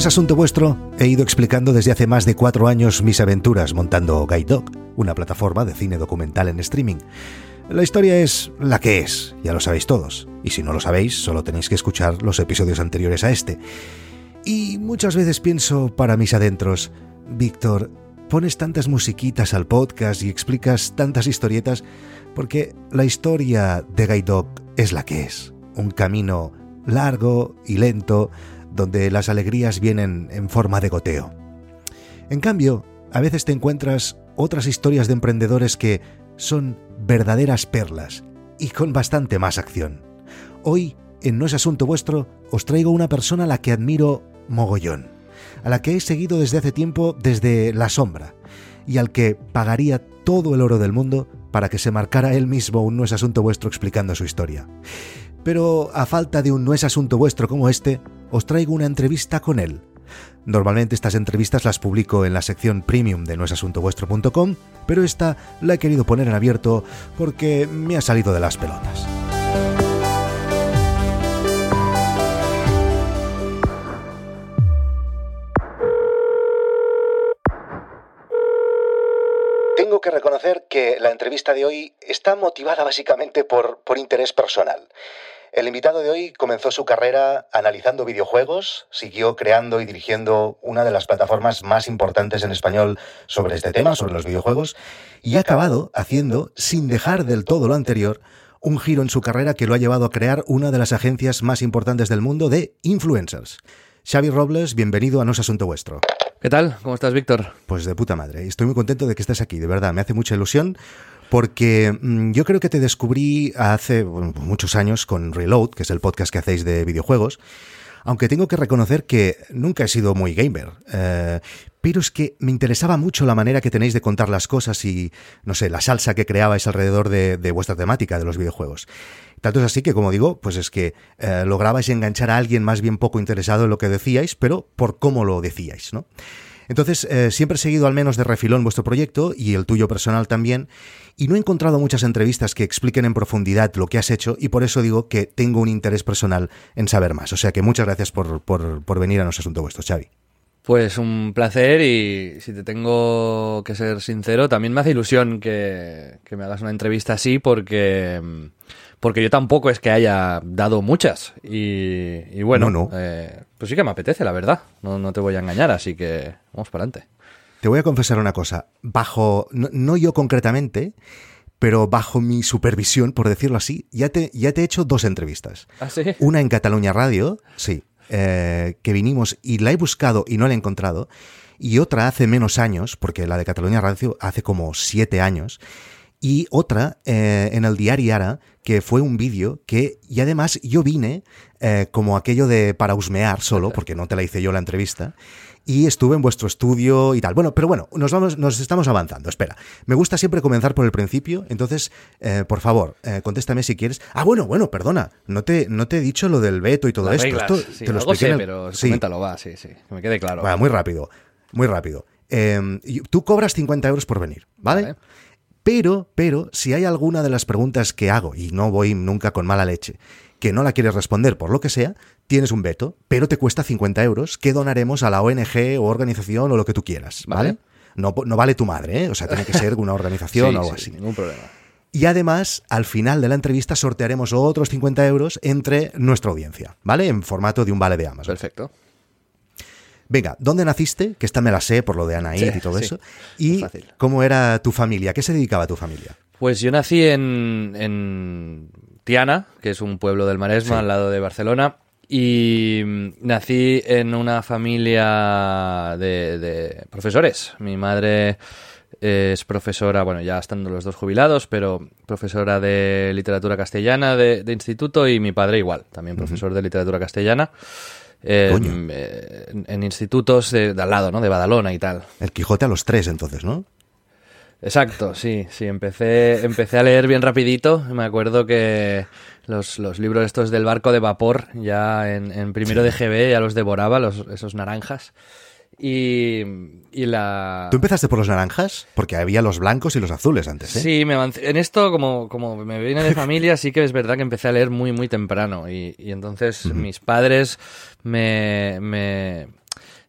Es asunto vuestro, he ido explicando desde hace más de cuatro años mis aventuras montando Guide una plataforma de cine documental en streaming. La historia es la que es, ya lo sabéis todos, y si no lo sabéis, solo tenéis que escuchar los episodios anteriores a este. Y muchas veces pienso para mis adentros, Víctor, pones tantas musiquitas al podcast y explicas tantas historietas porque la historia de Guide es la que es, un camino largo y lento donde las alegrías vienen en forma de goteo. En cambio, a veces te encuentras otras historias de emprendedores que son verdaderas perlas y con bastante más acción. Hoy, en No es Asunto Vuestro, os traigo una persona a la que admiro mogollón, a la que he seguido desde hace tiempo desde la sombra, y al que pagaría todo el oro del mundo para que se marcara él mismo un No es Asunto Vuestro explicando su historia. Pero a falta de un No es Asunto Vuestro como este, os traigo una entrevista con él. Normalmente estas entrevistas las publico en la sección premium de noesasuntovuestro.com, pero esta la he querido poner en abierto porque me ha salido de las pelotas. Tengo que reconocer que la entrevista de hoy está motivada básicamente por, por interés personal. El invitado de hoy comenzó su carrera analizando videojuegos, siguió creando y dirigiendo una de las plataformas más importantes en español sobre este tema, sobre los videojuegos, y ha acabado haciendo, sin dejar del todo lo anterior, un giro en su carrera que lo ha llevado a crear una de las agencias más importantes del mundo de influencers. Xavi Robles, bienvenido a No es Asunto Vuestro. ¿Qué tal? ¿Cómo estás, Víctor? Pues de puta madre. Estoy muy contento de que estés aquí, de verdad. Me hace mucha ilusión porque mm, yo creo que te descubrí hace muchos años con Reload, que es el podcast que hacéis de videojuegos, aunque tengo que reconocer que nunca he sido muy gamer. Eh, pero es que me interesaba mucho la manera que tenéis de contar las cosas y, no sé, la salsa que creabais alrededor de, vuestra temática de los videojuegos. Tanto es así que, como digo, pues es que eh, lograbais enganchar a alguien más bien poco interesado en lo que decíais, pero por cómo lo decíais, ¿no? Entonces, eh, siempre he seguido al menos de refilón vuestro proyecto y el tuyo personal también, y no he encontrado muchas entrevistas que expliquen en profundidad lo que has hecho, y por eso digo que tengo un interés personal en saber más. O sea que muchas gracias por, por, venir a nuestro asunto vuestro, Xavi. Pues un placer y si te tengo que ser sincero, también me hace ilusión que, que me hagas una entrevista así porque porque yo tampoco es que haya dado muchas. Y, bueno, eh, pues sí que me apetece, la verdad. No, no, te voy a engañar, así que vamos para adelante. Te voy a confesar una cosa. Bajo, no, yo concretamente, pero bajo mi supervisión, por decirlo así, ya te, ya te he hecho dos entrevistas. ¿Ah, sí? Una en Cataluña Radio, sí, eh, que vinimos y la he buscado y no la he encontrado. Y otra hace menos años, porque la de Cataluña Radio hace como siete años y otra eh, en el diario Ara, que fue un vídeo que, y además yo vine eh, como aquello de para husmear solo, porque no te la hice yo la entrevista, y estuve en vuestro estudio y tal. Bueno, pero bueno, nos vamos, nos estamos avanzando. Espera, me gusta siempre comenzar por el principio, entonces, eh, por favor, contéstame si quieres. Ah, bueno, bueno, perdona, no te, no te he dicho lo del veto y todo esto. sí, te lo expliqué, pero sí. coméntalo, va, sí, sí, que me quede claro. Va, muy rápido, muy rápido. Em, tú cobras 50 euros por venir, ¿vale? Pero, pero, si hay alguna de las preguntas que hago, y no voy nunca con mala leche, que no la quieres responder por lo que sea, tienes un veto, pero te cuesta 50 euros que donaremos a la ONG o organización o lo que tú quieras, ¿vale? No, no, vale tu madre, ¿eh? O sea, tiene que ser una organización o algo así. Ningún problema. Y además, al final de la entrevista sortearemos otros 50 euros entre nuestra audiencia, ¿vale? En formato de un vale de Amazon. Perfecto. Venga, ¿dónde naciste? Que esta me la sé por lo de Anaid y todo eso. Y cómo era tu familia, ¿qué se dedicaba a tu familia? Pues yo nací en, Tiana, que es un pueblo del Maresma, al lado de Barcelona. Y nací en una familia de, profesores. Mi madre es profesora, bueno, ya estando los dos jubilados, pero profesora de literatura castellana de, instituto y mi padre igual, también profesor de literatura castellana. Eh, en, institutos de, al lado, ¿no? De Badalona y tal. El Quijote a los tres, entonces, ¿no? Exacto, sí, sí, empecé, empecé a leer bien rapidito. Me acuerdo que los, libros estos del barco de vapor, ya en, primero de GB, ya los devoraba, los, esos naranjas. Y, y la... ¿Tú empezaste por los naranjas? Porque había los blancos y los azules antes, ¿eh? Sí, me en esto, como, como me viene de familia, sí que es verdad que empecé a leer muy, muy temprano. Y, y entonces mis padres me, me,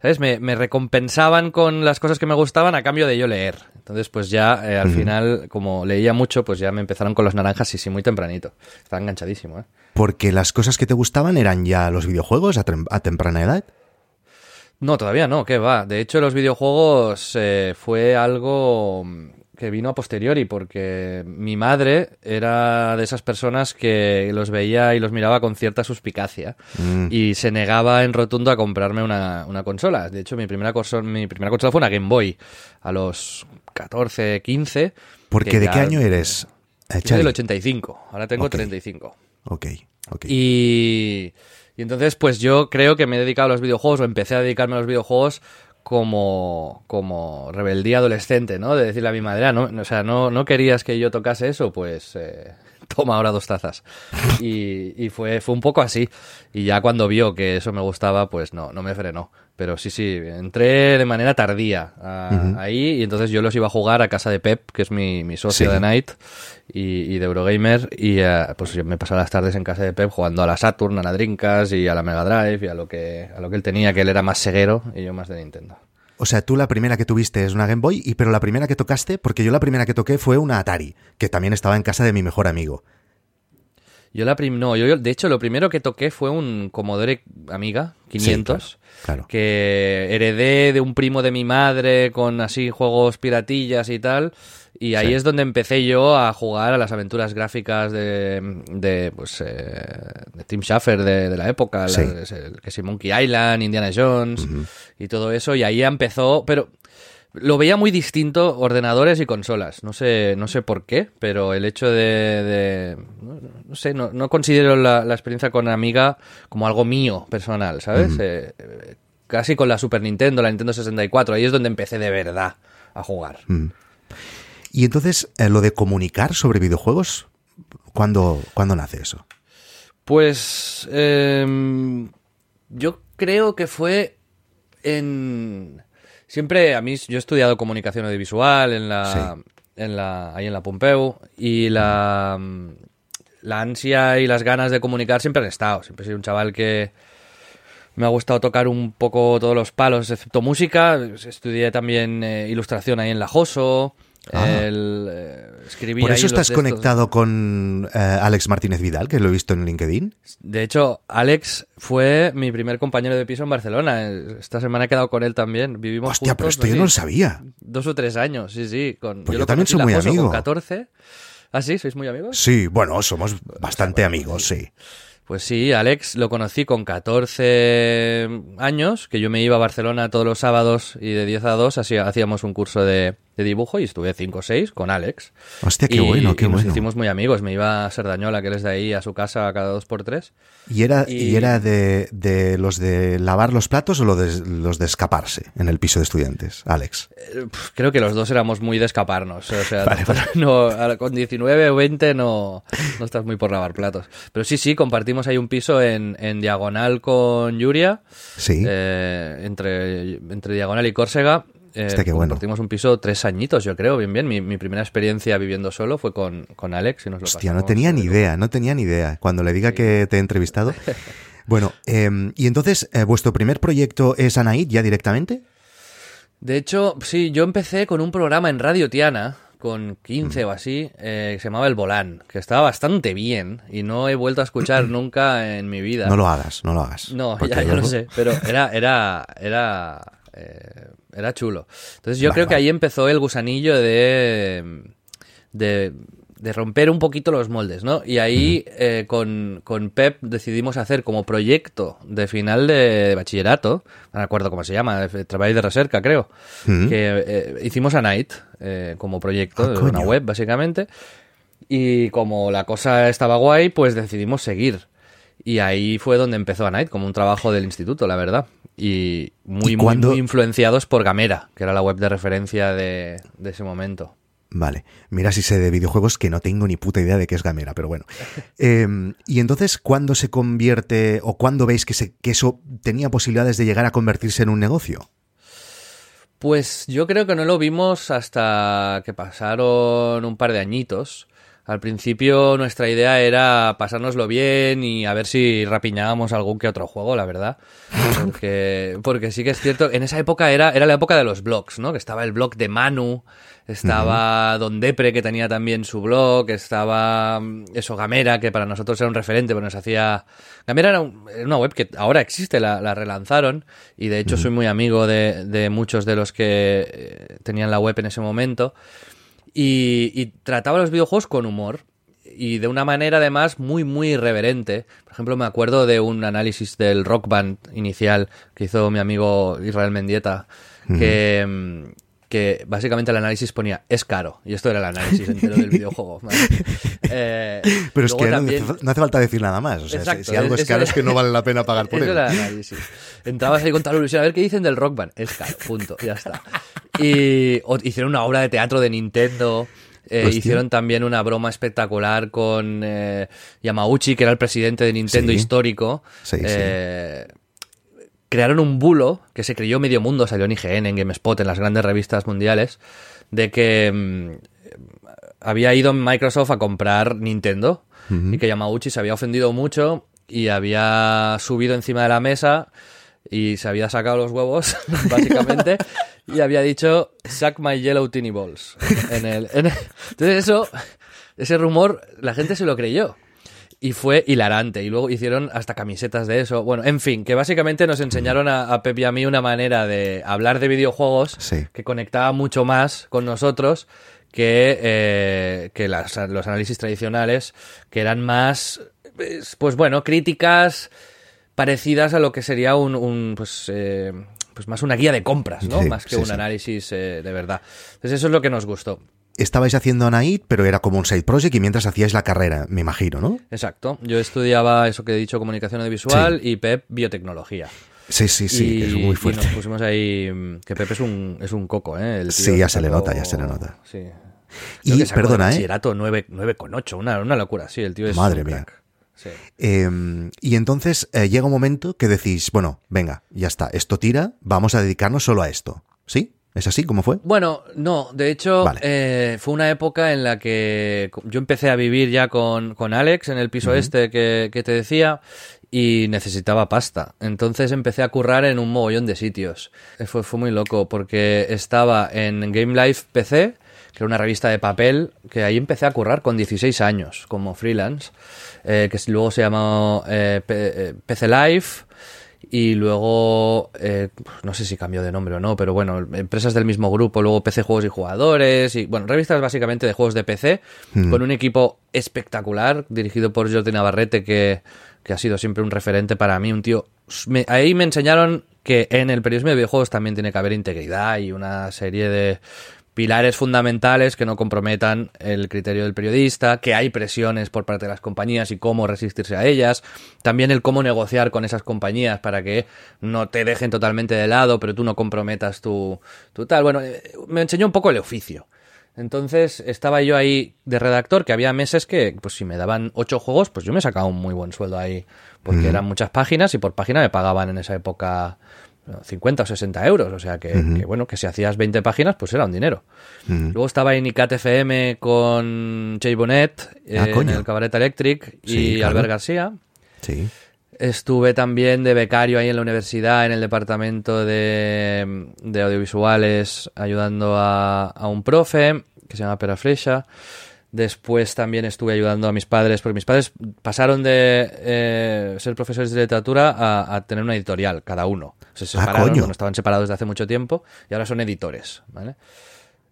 ¿sabes? Me, me recompensaban con las cosas que me gustaban a cambio de yo leer. Entonces, pues ya eh, al final, como leía mucho, pues ya me empezaron con los naranjas, sí, sí, muy tempranito. Estaba enganchadísimo, ¿eh? Porque las cosas que te gustaban eran ya los videojuegos a temprana edad. No, todavía no, ¿qué va? De hecho, los videojuegos eh, fue algo que vino a posteriori, porque mi madre era de esas personas que los veía y los miraba con cierta suspicacia Mm. y se negaba en rotundo a comprarme una, una consola. De hecho, mi primera, consola, mi primera consola fue una Game Boy a los 14, 15. Porque que ¿de qué año eres? Yo soy del 85, ahora tengo Ok. 35. Ok, ok. Y, y entonces, pues yo creo que me he dedicado a los videojuegos, o empecé a dedicarme a los videojuegos como, como rebeldía adolescente, ¿no? De decirle a mi madre, "Ah, no, o sea, no, no querías que yo tocase eso, pues eh, toma ahora dos tazas. Y, y fue, fue un poco así. Y ya cuando vio que eso me gustaba, pues no, no me frenó. Pero sí, sí, entré de manera tardía a- ahí y entonces yo los iba a jugar a casa de Pep, que es mi, mi socio Sí. de Night y, y de Eurogamer. Y eh, pues yo me pasaba las tardes en casa de Pep jugando a la Saturn, a la Dreamcast y a la Mega Drive y a lo que, a lo que él tenía, que él era más ceguero y yo más de Nintendo. O sea, tú la primera que tuviste es una Game Boy, y pero la primera que tocaste, porque yo la primera que toqué fue una Atari, que también estaba en casa de mi mejor amigo. Yo la prim no, yo, yo, de hecho lo primero que toqué fue un Commodore Amiga 500. Sí, claro. que heredé de un primo de mi madre con así juegos piratillas y tal. Y ahí Sí. es donde empecé yo a jugar a las aventuras gráficas de, de pues, eh, de Tim Schafer de, de la época, Sí. las- que si Monkey Island, Indiana Jones y todo eso. Y ahí empezó, pero lo veía muy distinto ordenadores y consolas. No sé, no sé por qué, pero el hecho de, de- no, no sé, no, no considero la, la experiencia con Amiga como algo mío personal, ¿sabes? Eh, eh, casi con la Super Nintendo, la Nintendo 64, ahí es donde empecé de verdad a jugar. Y entonces, eh, lo de comunicar sobre videojuegos, ¿cuándo, ¿cuándo nace eso? Pues em, yo creo que fue en siempre a mí yo he estudiado comunicación audiovisual en la en la ahí en la Pompeu y la la ansia y las ganas de comunicar siempre han estado. Siempre he sido un chaval que me ha gustado tocar un poco todos los palos, excepto música. Estudié también eh, ilustración ahí en la Joso. Ah. El, eh, escribí Por eso estás conectado con eh, Alex Martínez Vidal, que lo he visto en LinkedIn. De hecho, Alex fue mi primer compañero de piso en Barcelona. Esta semana he quedado con él también. Vivimos Hostia, pero esto yo sí, no lo sabía. Dos o tres años, sí, sí. Con, Pues yo también soy muy amigo. Con 14. ¿Ah, sí? ¿Sois muy amigos? Sí, bueno, somos bastante amigos, sí. Pues sí, Alex lo conocí con 14 años, que yo me iba a Barcelona todos los sábados y de 10 a 2 así, hacíamos un curso de, de dibujo y estuve 5 o 6 con Alex. Hostia, qué Y- bueno, qué y nos bueno. hicimos muy amigos. Me iba a Serdañola, que él es de ahí, a su casa cada dos por tres. ¿Y era, y... y- era de, de los de lavar los platos o lo de- los de escaparse en el piso de estudiantes, Alex? Eh, Creo que los dos éramos muy de escaparnos. O sea, Vale, vale. no, con 19 o 20 no, no estás muy por lavar platos. Pero sí, sí, compartimos ahí un piso en, en diagonal con Yuria, Sí. eh, entre, entre diagonal y Córcega. Eh, Hostia, qué bueno. compartimos un piso tres añitos, yo creo, bien, bien. Mi, mi primera experiencia viviendo solo fue con, con Alex y nos lo Hostia, no tenía ni de idea, no tenía ni idea. Cuando le diga que te he entrevistado. Bueno, eh, y entonces, eh, ¿vuestro primer proyecto es Anaid ya directamente? De hecho, sí, yo empecé con un programa en Radio Tiana, con 15 o así, eh, que se llamaba El Volán, que estaba bastante bien y no he vuelto a escuchar nunca en mi vida. No lo hagas, no lo hagas. No, ya, ya lo sé, pero era, era, era, eh, era chulo. Entonces yo Vale, creo que ahí empezó el gusanillo de, de, de romper un poquito los moldes, ¿no? Y ahí eh, con, con Pep decidimos hacer como proyecto de final de bachillerato, no me acuerdo cómo se llama, de trabajo de recerca, creo, que eh, hicimos a Night eh, como proyecto, Ah, de una web básicamente. Y como la cosa estaba guay, pues decidimos seguir. Y ahí fue donde empezó a Night, como un trabajo del instituto, la verdad. Y muy, ¿Y muy, influenciados por Gamera, que era la web de referencia de, de ese momento. Vale, mira si sé de videojuegos que no tengo ni puta idea de qué es Gamera, pero bueno. Eh, y entonces, ¿cuándo se convierte o cuándo veis que, se, que eso tenía posibilidades de llegar a convertirse en un negocio? Pues yo creo que no lo vimos hasta que pasaron un par de añitos. Al principio nuestra idea era pasárnoslo bien y a ver si rapiñábamos algún que otro juego, la verdad. Porque, porque sí que es cierto, en esa época era, era la época de los blogs, ¿no? Que estaba el blog de Manu, estaba Don Depre, que tenía también su blog, estaba mm, eso, Gamera, que para nosotros era un referente, pero nos hacía... Gamera era, una web que ahora existe, la, relanzaron, y de hecho soy muy amigo de, de muchos de los que eh, tenían la web en ese momento. Y, trataba los videojuegos con humor y de una manera además muy muy irreverente. Por ejemplo, me acuerdo de un análisis del Rock Band inicial que hizo mi amigo Israel Mendieta, que, que básicamente el análisis ponía es caro y esto era el análisis entero del videojuego eh, pero es que no, hace falta decir nada más o sea, si, algo es, caro es que no vale la pena pagar por eso él era el análisis. Entrabas ahí con tal ilusión a ver qué dicen del rock band. Es caro punto ya está. Y hicieron una obra de teatro de Nintendo eh, hicieron también una broma espectacular con eh, Yamauchi, que era el presidente de Nintendo histórico. Sí, eh, crearon un bulo que se creyó medio mundo, salió en IGN, en GameSpot, en las grandes revistas mundiales, de que mm, había ido Microsoft a comprar Nintendo y que Yamauchi se había ofendido mucho y había subido encima de la mesa y se había sacado los huevos, básicamente, y había dicho, suck my yellow teeny balls. En el, Entonces eso, ese rumor, la gente se lo creyó y fue hilarante. Y luego hicieron hasta camisetas de eso. Bueno, en fin, que básicamente nos enseñaron a, Pep y a mí una manera de hablar de videojuegos que conectaba mucho más con nosotros que, eh, que los análisis tradicionales, que eran más, pues, pues bueno, críticas parecidas a lo que sería un, pues, eh, pues más una guía de compras, ¿no? más que un análisis eh, de verdad. Entonces eso es lo que nos gustó estabais haciendo Anaid, pero era como un side project y mientras hacíais la carrera, me imagino, ¿no? Exacto. Yo estudiaba eso que he dicho, comunicación audiovisual y Pep, biotecnología. Sí, sí, sí, es muy fuerte. Y nos pusimos ahí, que Pep es un, es un coco, ¿eh? sí, ya se le nota, ya se le nota. Sí. y, perdona, ¿eh? 9,8, una, una locura, sí, el tío es Madre mía. Sí. Em, y entonces eh, llega un momento que decís, bueno, venga, ya está, esto tira, vamos a dedicarnos solo a esto, ¿sí? ¿Es así como fue? Bueno, no, de hecho eh, fue una época en la que yo empecé a vivir ya con, Alex en el piso este que, te decía y necesitaba pasta. Entonces empecé a currar en un mogollón de sitios. Fue, fue muy loco porque estaba en Game Life PC, que era una revista de papel, que ahí empecé a currar con 16 años como freelance, eh, que luego se llamó eh, PC Life y luego eh, no sé si cambió de nombre o no, pero bueno, empresas del mismo grupo, luego PC Juegos y Jugadores y bueno, revistas básicamente de juegos de PC hmm. con un equipo espectacular dirigido por Jordi Navarrete que, que ha sido siempre un referente para mí, un tío ahí me enseñaron que en el periodismo de videojuegos también tiene que haber integridad y una serie de pilares fundamentales que no comprometan el criterio del periodista, que hay presiones por parte de las compañías y cómo resistirse a ellas, también el cómo negociar con esas compañías para que no te dejen totalmente de lado, pero tú no comprometas tu, tu tal. Bueno, me enseñó un poco el oficio. Entonces estaba yo ahí de redactor, que había meses que, pues si me daban ocho juegos, pues yo me sacaba un muy buen sueldo ahí, porque eran muchas páginas y por página me pagaban en esa época 50 o 60 euros, o sea que, bueno, que si hacías 20 páginas, pues era un dinero. Luego estaba en ICAT FM con Jay Bonnet, ah, en el Cabaret Electric y Albert García. Sí. Estuve también de becario ahí en la universidad, en el departamento de, audiovisuales, ayudando a, a, un profe que se llama Pera Flecha. Después también estuve ayudando a mis padres, porque mis padres pasaron de eh, ser profesores de literatura a, tener una editorial, cada uno. Se ah, separaron, estaban separados desde hace mucho tiempo y ahora son editores. ¿vale?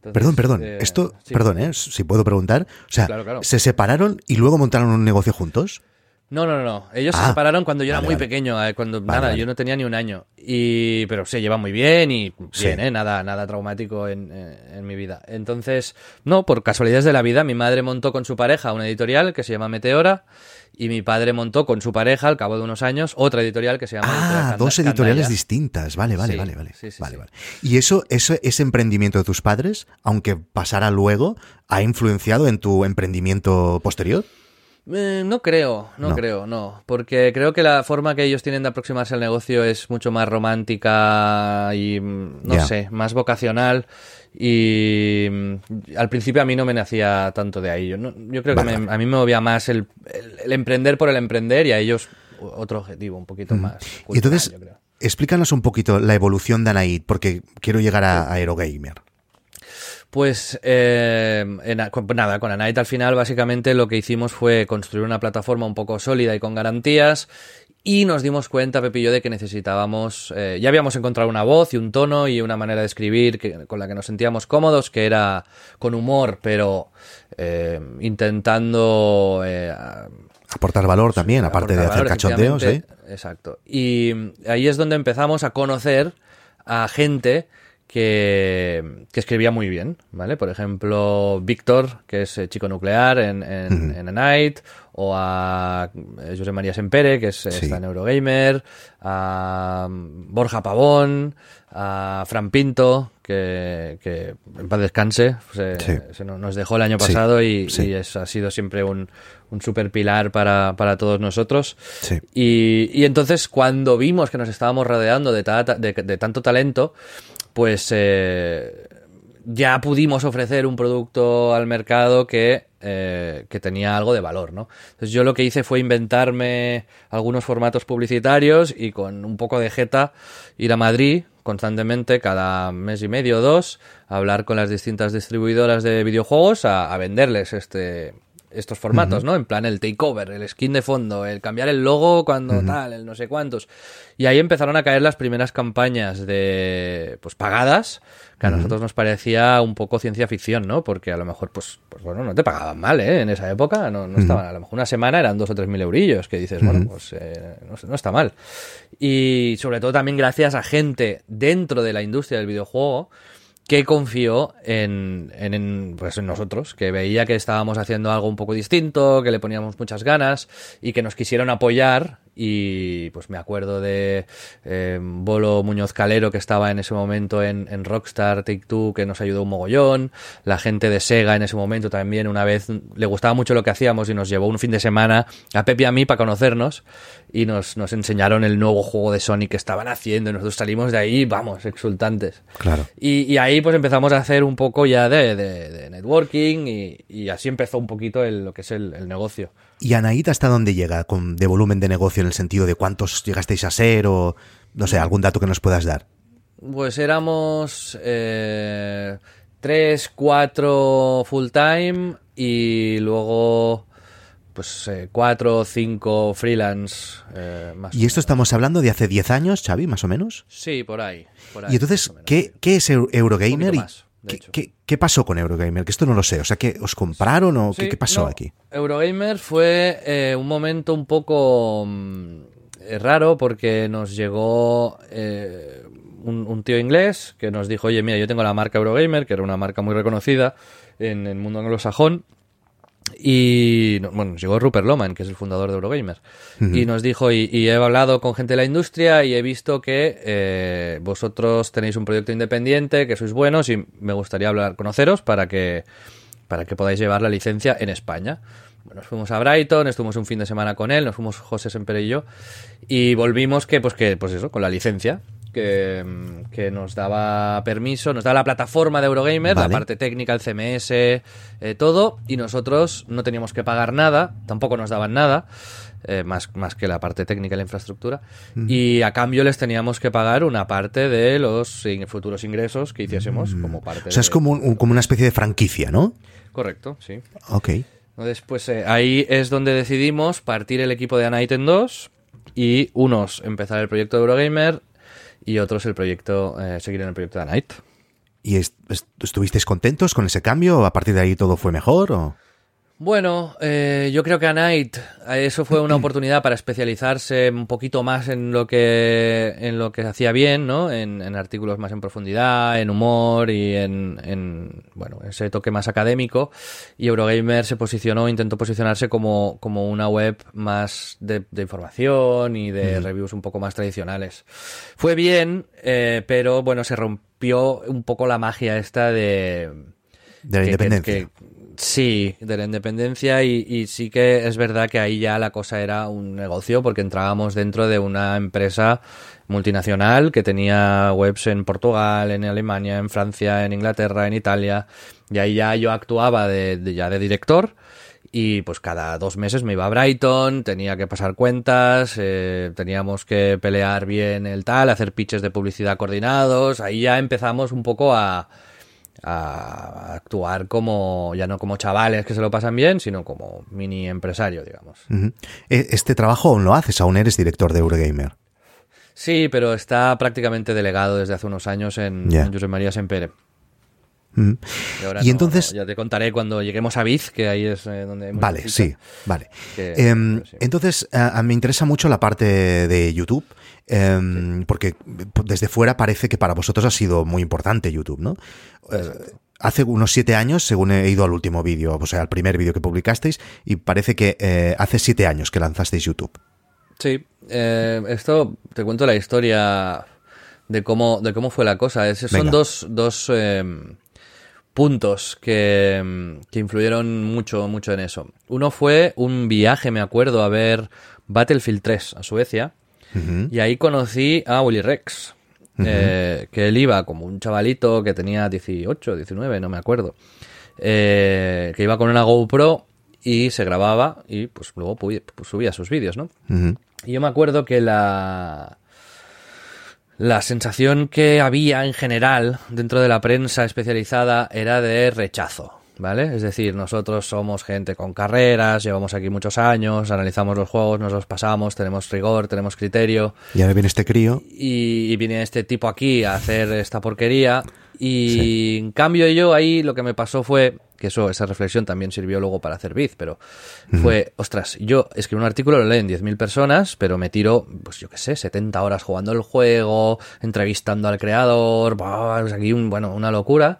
perdón, perdón. Eh, Esto, perdón, ¿eh? si puedo preguntar. O sea, ¿se separaron y luego montaron un negocio juntos? No, no, no. Ellos se ah, separaron cuando yo era muy pequeño, eh, cuando nada, yo no tenía ni un año. Y pero se llevan muy bien y bien, ¿eh? nada, nada traumático en, eh, en, mi vida. Entonces, no, por casualidades de la vida, mi madre montó con su pareja una editorial que se llama Meteora y mi padre montó con su pareja al cabo de unos años otra editorial que se llama Ah, dos editoriales distintas. Vale, vale, vale, vale. vale, vale. Y eso, eso, ese emprendimiento de tus padres, aunque pasara luego, ha influenciado en tu emprendimiento posterior. Eh, no creo, no, No. creo, no. Porque creo que la forma que ellos tienen de aproximarse al negocio es mucho más romántica y, mm, no sé, más vocacional. Y mm, al principio a mí no me nacía tanto de ahí. Yo, no- yo creo Vale, que me- a mí me movía más el, el- el emprender por el emprender y a ellos otro objetivo un poquito más. Y entonces, yo creo. explícanos un poquito la evolución de Anaid, porque quiero llegar a, a Aerogamer. Pues eh, en con- nada, con Anite al final básicamente lo que hicimos fue construir una plataforma un poco sólida y con garantías y nos dimos cuenta, yo, de que necesitábamos, eh, ya habíamos encontrado una voz y un tono y una manera de escribir que- con la que nos sentíamos cómodos, que era con humor, pero eh, intentando eh, Aportar valor también, aparte de hacer valor, cachondeos, ¿eh? Exacto. Y mm, ahí es donde empezamos a conocer a gente que, que escribía muy bien, ¿vale? Por ejemplo, Víctor, que es eh, chico nuclear en, en, en A Night, o a eh, José María Sempere, que es, Sí. está en Eurogamer, a mm, Borja Pavón, a Fran Pinto, que, que en paz descanse, se, Sí. se nos dejó el año pasado y, sí. y es, ha sido siempre un, un super pilar para, para todos nosotros. Y, y entonces cuando vimos que nos estábamos rodeando de, ta- de- de tanto talento, pues eh, ya pudimos ofrecer un producto al mercado que, eh, que tenía algo de valor, ¿no? Entonces yo lo que hice fue inventarme algunos formatos publicitarios y con un poco de jeta ir a Madrid constantemente, cada mes y medio o dos, a hablar con las distintas distribuidoras de videojuegos a, a venderles este estos formatos, ¿no? En plan el takeover, el skin de fondo, el cambiar el logo cuando tal, el no sé cuántos. Y ahí empezaron a caer las primeras campañas de pues pagadas, que a nosotros nos parecía un poco ciencia ficción, ¿no? Porque a lo mejor, pues, pues bueno, no te pagaban mal, ¿eh? En esa época, no, no estaban, a lo mejor una semana eran dos o tres mil eurillos, que dices, bueno, pues eh, no, no está mal. Y sobre todo también gracias a gente dentro de la industria del videojuego que confió en, en, en, pues en nosotros, que veía que estábamos haciendo algo un poco distinto, que le poníamos muchas ganas y que nos quisieron apoyar. Y pues me acuerdo de eh, Bolo Muñoz Calero, que estaba en ese momento en, en Rockstar, Take Two, que nos ayudó un mogollón. La gente de Sega en ese momento también, una vez le gustaba mucho lo que hacíamos y nos llevó un fin de semana a Pepe y a mí para conocernos y nos, nos enseñaron el nuevo juego de Sonic que estaban haciendo y nosotros salimos de ahí, vamos, exultantes. Claro. Y, y ahí pues empezamos a hacer un poco ya de, de- de networking y, y así empezó un poquito el- lo que es el, el negocio. ¿Y Anaid hasta dónde llega con, de volumen de negocio en el sentido de cuántos llegasteis a ser o, no sé, algún dato que nos puedas dar? Pues éramos eh, tres, cuatro full time y luego pues eh, cuatro o cinco freelance eh, más. Y esto estamos hablando de hace 10 años, Xavi, más o menos. Sí, por ahí. por ahí, Y entonces, ¿qué, es Eu- Eurogamer? Un más, de qué, hecho. qué- qué pasó con Eurogamer? Que esto no lo sé. O sea, ¿que ¿os compraron o qué, Sí, qué pasó no, aquí? Eurogamer fue eh, un momento un poco mm, eh, raro porque nos llegó un, un tío inglés que nos dijo, oye, mira, yo tengo la marca Eurogamer, que era una marca muy reconocida en el mundo anglosajón. Y no- bueno, nos llegó Rupert Loman, que es el fundador de Eurogamer, y nos dijo, y, y he hablado con gente de la industria y he visto que eh, vosotros tenéis un proyecto independiente, que sois buenos y me gustaría hablar, conoceros para que, para que podáis llevar la licencia en España. Bueno, nos fuimos a Brighton, estuvimos un fin de semana con él, nos fuimos José Semper y yo, y volvimos que, pues que, pues eso, con la licencia, que, mm, que nos daba permiso, nos daba la plataforma de Eurogamer, Vale. la parte técnica, el CMS, eh, todo, y nosotros no teníamos que pagar nada, tampoco nos daban nada, eh, más, más que la parte técnica y la infraestructura, y a cambio les teníamos que pagar una parte de los futuros ingresos que hiciésemos como parte O sea, es de- como, un- como una especie de franquicia, ¿no? Correcto, sí. Ok. Entonces, pues eh, ahí es donde decidimos partir el equipo de Anite en dos y unos empezar el proyecto de Eurogamer y otros el proyecto, eh, seguir en el proyecto de Anite. ¿Y est- est- estuvisteis contentos con ese cambio? ¿A partir de ahí todo fue mejor? O? Bueno, eh, yo creo que a Night eso fue una oportunidad para especializarse un poquito más en lo que en lo que hacía bien, ¿no? En, en artículos más en profundidad, en humor y en, en, bueno ese toque más académico. Y Eurogamer se posicionó, intentó posicionarse como, como una web más de, de información y de reviews un poco más tradicionales. Fue bien, eh, pero bueno se rompió un poco la magia esta de De la que- independencia. que- Sí, de la independencia y, y, sí que es verdad que ahí ya la cosa era un negocio porque entrábamos dentro de una empresa multinacional que tenía webs en Portugal, en Alemania, en Francia, en Inglaterra, en Italia. Y ahí ya yo actuaba de, de ya de director y pues cada dos meses me iba a Brighton, tenía que pasar cuentas, eh, teníamos que pelear bien el tal, hacer pitches de publicidad coordinados, ahí ya empezamos un poco a, a actuar como, ya no como chavales que se lo pasan bien, sino como mini empresario, digamos. Uh -huh. ¿Este trabajo aún lo haces? ¿Aún eres director de Eurogamer? Sí, pero está prácticamente delegado desde hace unos años en, yeah. en José María Sempere. Mm. Y, y no, entonces. Ya te contaré cuando lleguemos a Biz, que ahí es eh, donde. Vale, sí, vale. Que, eh, sí. Entonces, uh, me interesa mucho la parte de YouTube, eh, sí. porque desde fuera parece que para vosotros ha sido muy importante YouTube, ¿no? hace unos siete años, según he ido al último vídeo, o sea, al primer vídeo que publicasteis, y parece que eh, hace siete años que lanzasteis YouTube. Sí, eh, esto te cuento la historia de cómo, de cómo fue la cosa. Es, son Venga. dos, dos eh, puntos que, que, influyeron mucho, mucho en eso. Uno fue un viaje, me acuerdo, a ver Battlefield 3 a Suecia. Uh -huh. Y ahí conocí a Willy Rex. Uh -huh. eh, que él iba como un chavalito que tenía 18, 19, no me acuerdo. Eh, que iba con una GoPro y se grababa y pues luego pues, subía sus vídeos, ¿no? Uh -huh. Y yo me acuerdo que la la sensación que había en general dentro de la prensa especializada era de rechazo, ¿vale? Es decir, nosotros somos gente con carreras, llevamos aquí muchos años, analizamos los juegos, nos los pasamos, tenemos rigor, tenemos criterio. Y ahora viene este crío. Y, y viene este tipo aquí a hacer esta porquería. Y sí. en cambio yo ahí lo que me pasó fue que eso, esa reflexión también sirvió luego para hacer Biz, pero fue, ostras, yo escribo un artículo, lo leen 10.000 personas, pero me tiro, pues yo qué sé, 70 horas jugando el juego, entrevistando al creador, pues aquí un, bueno, una locura.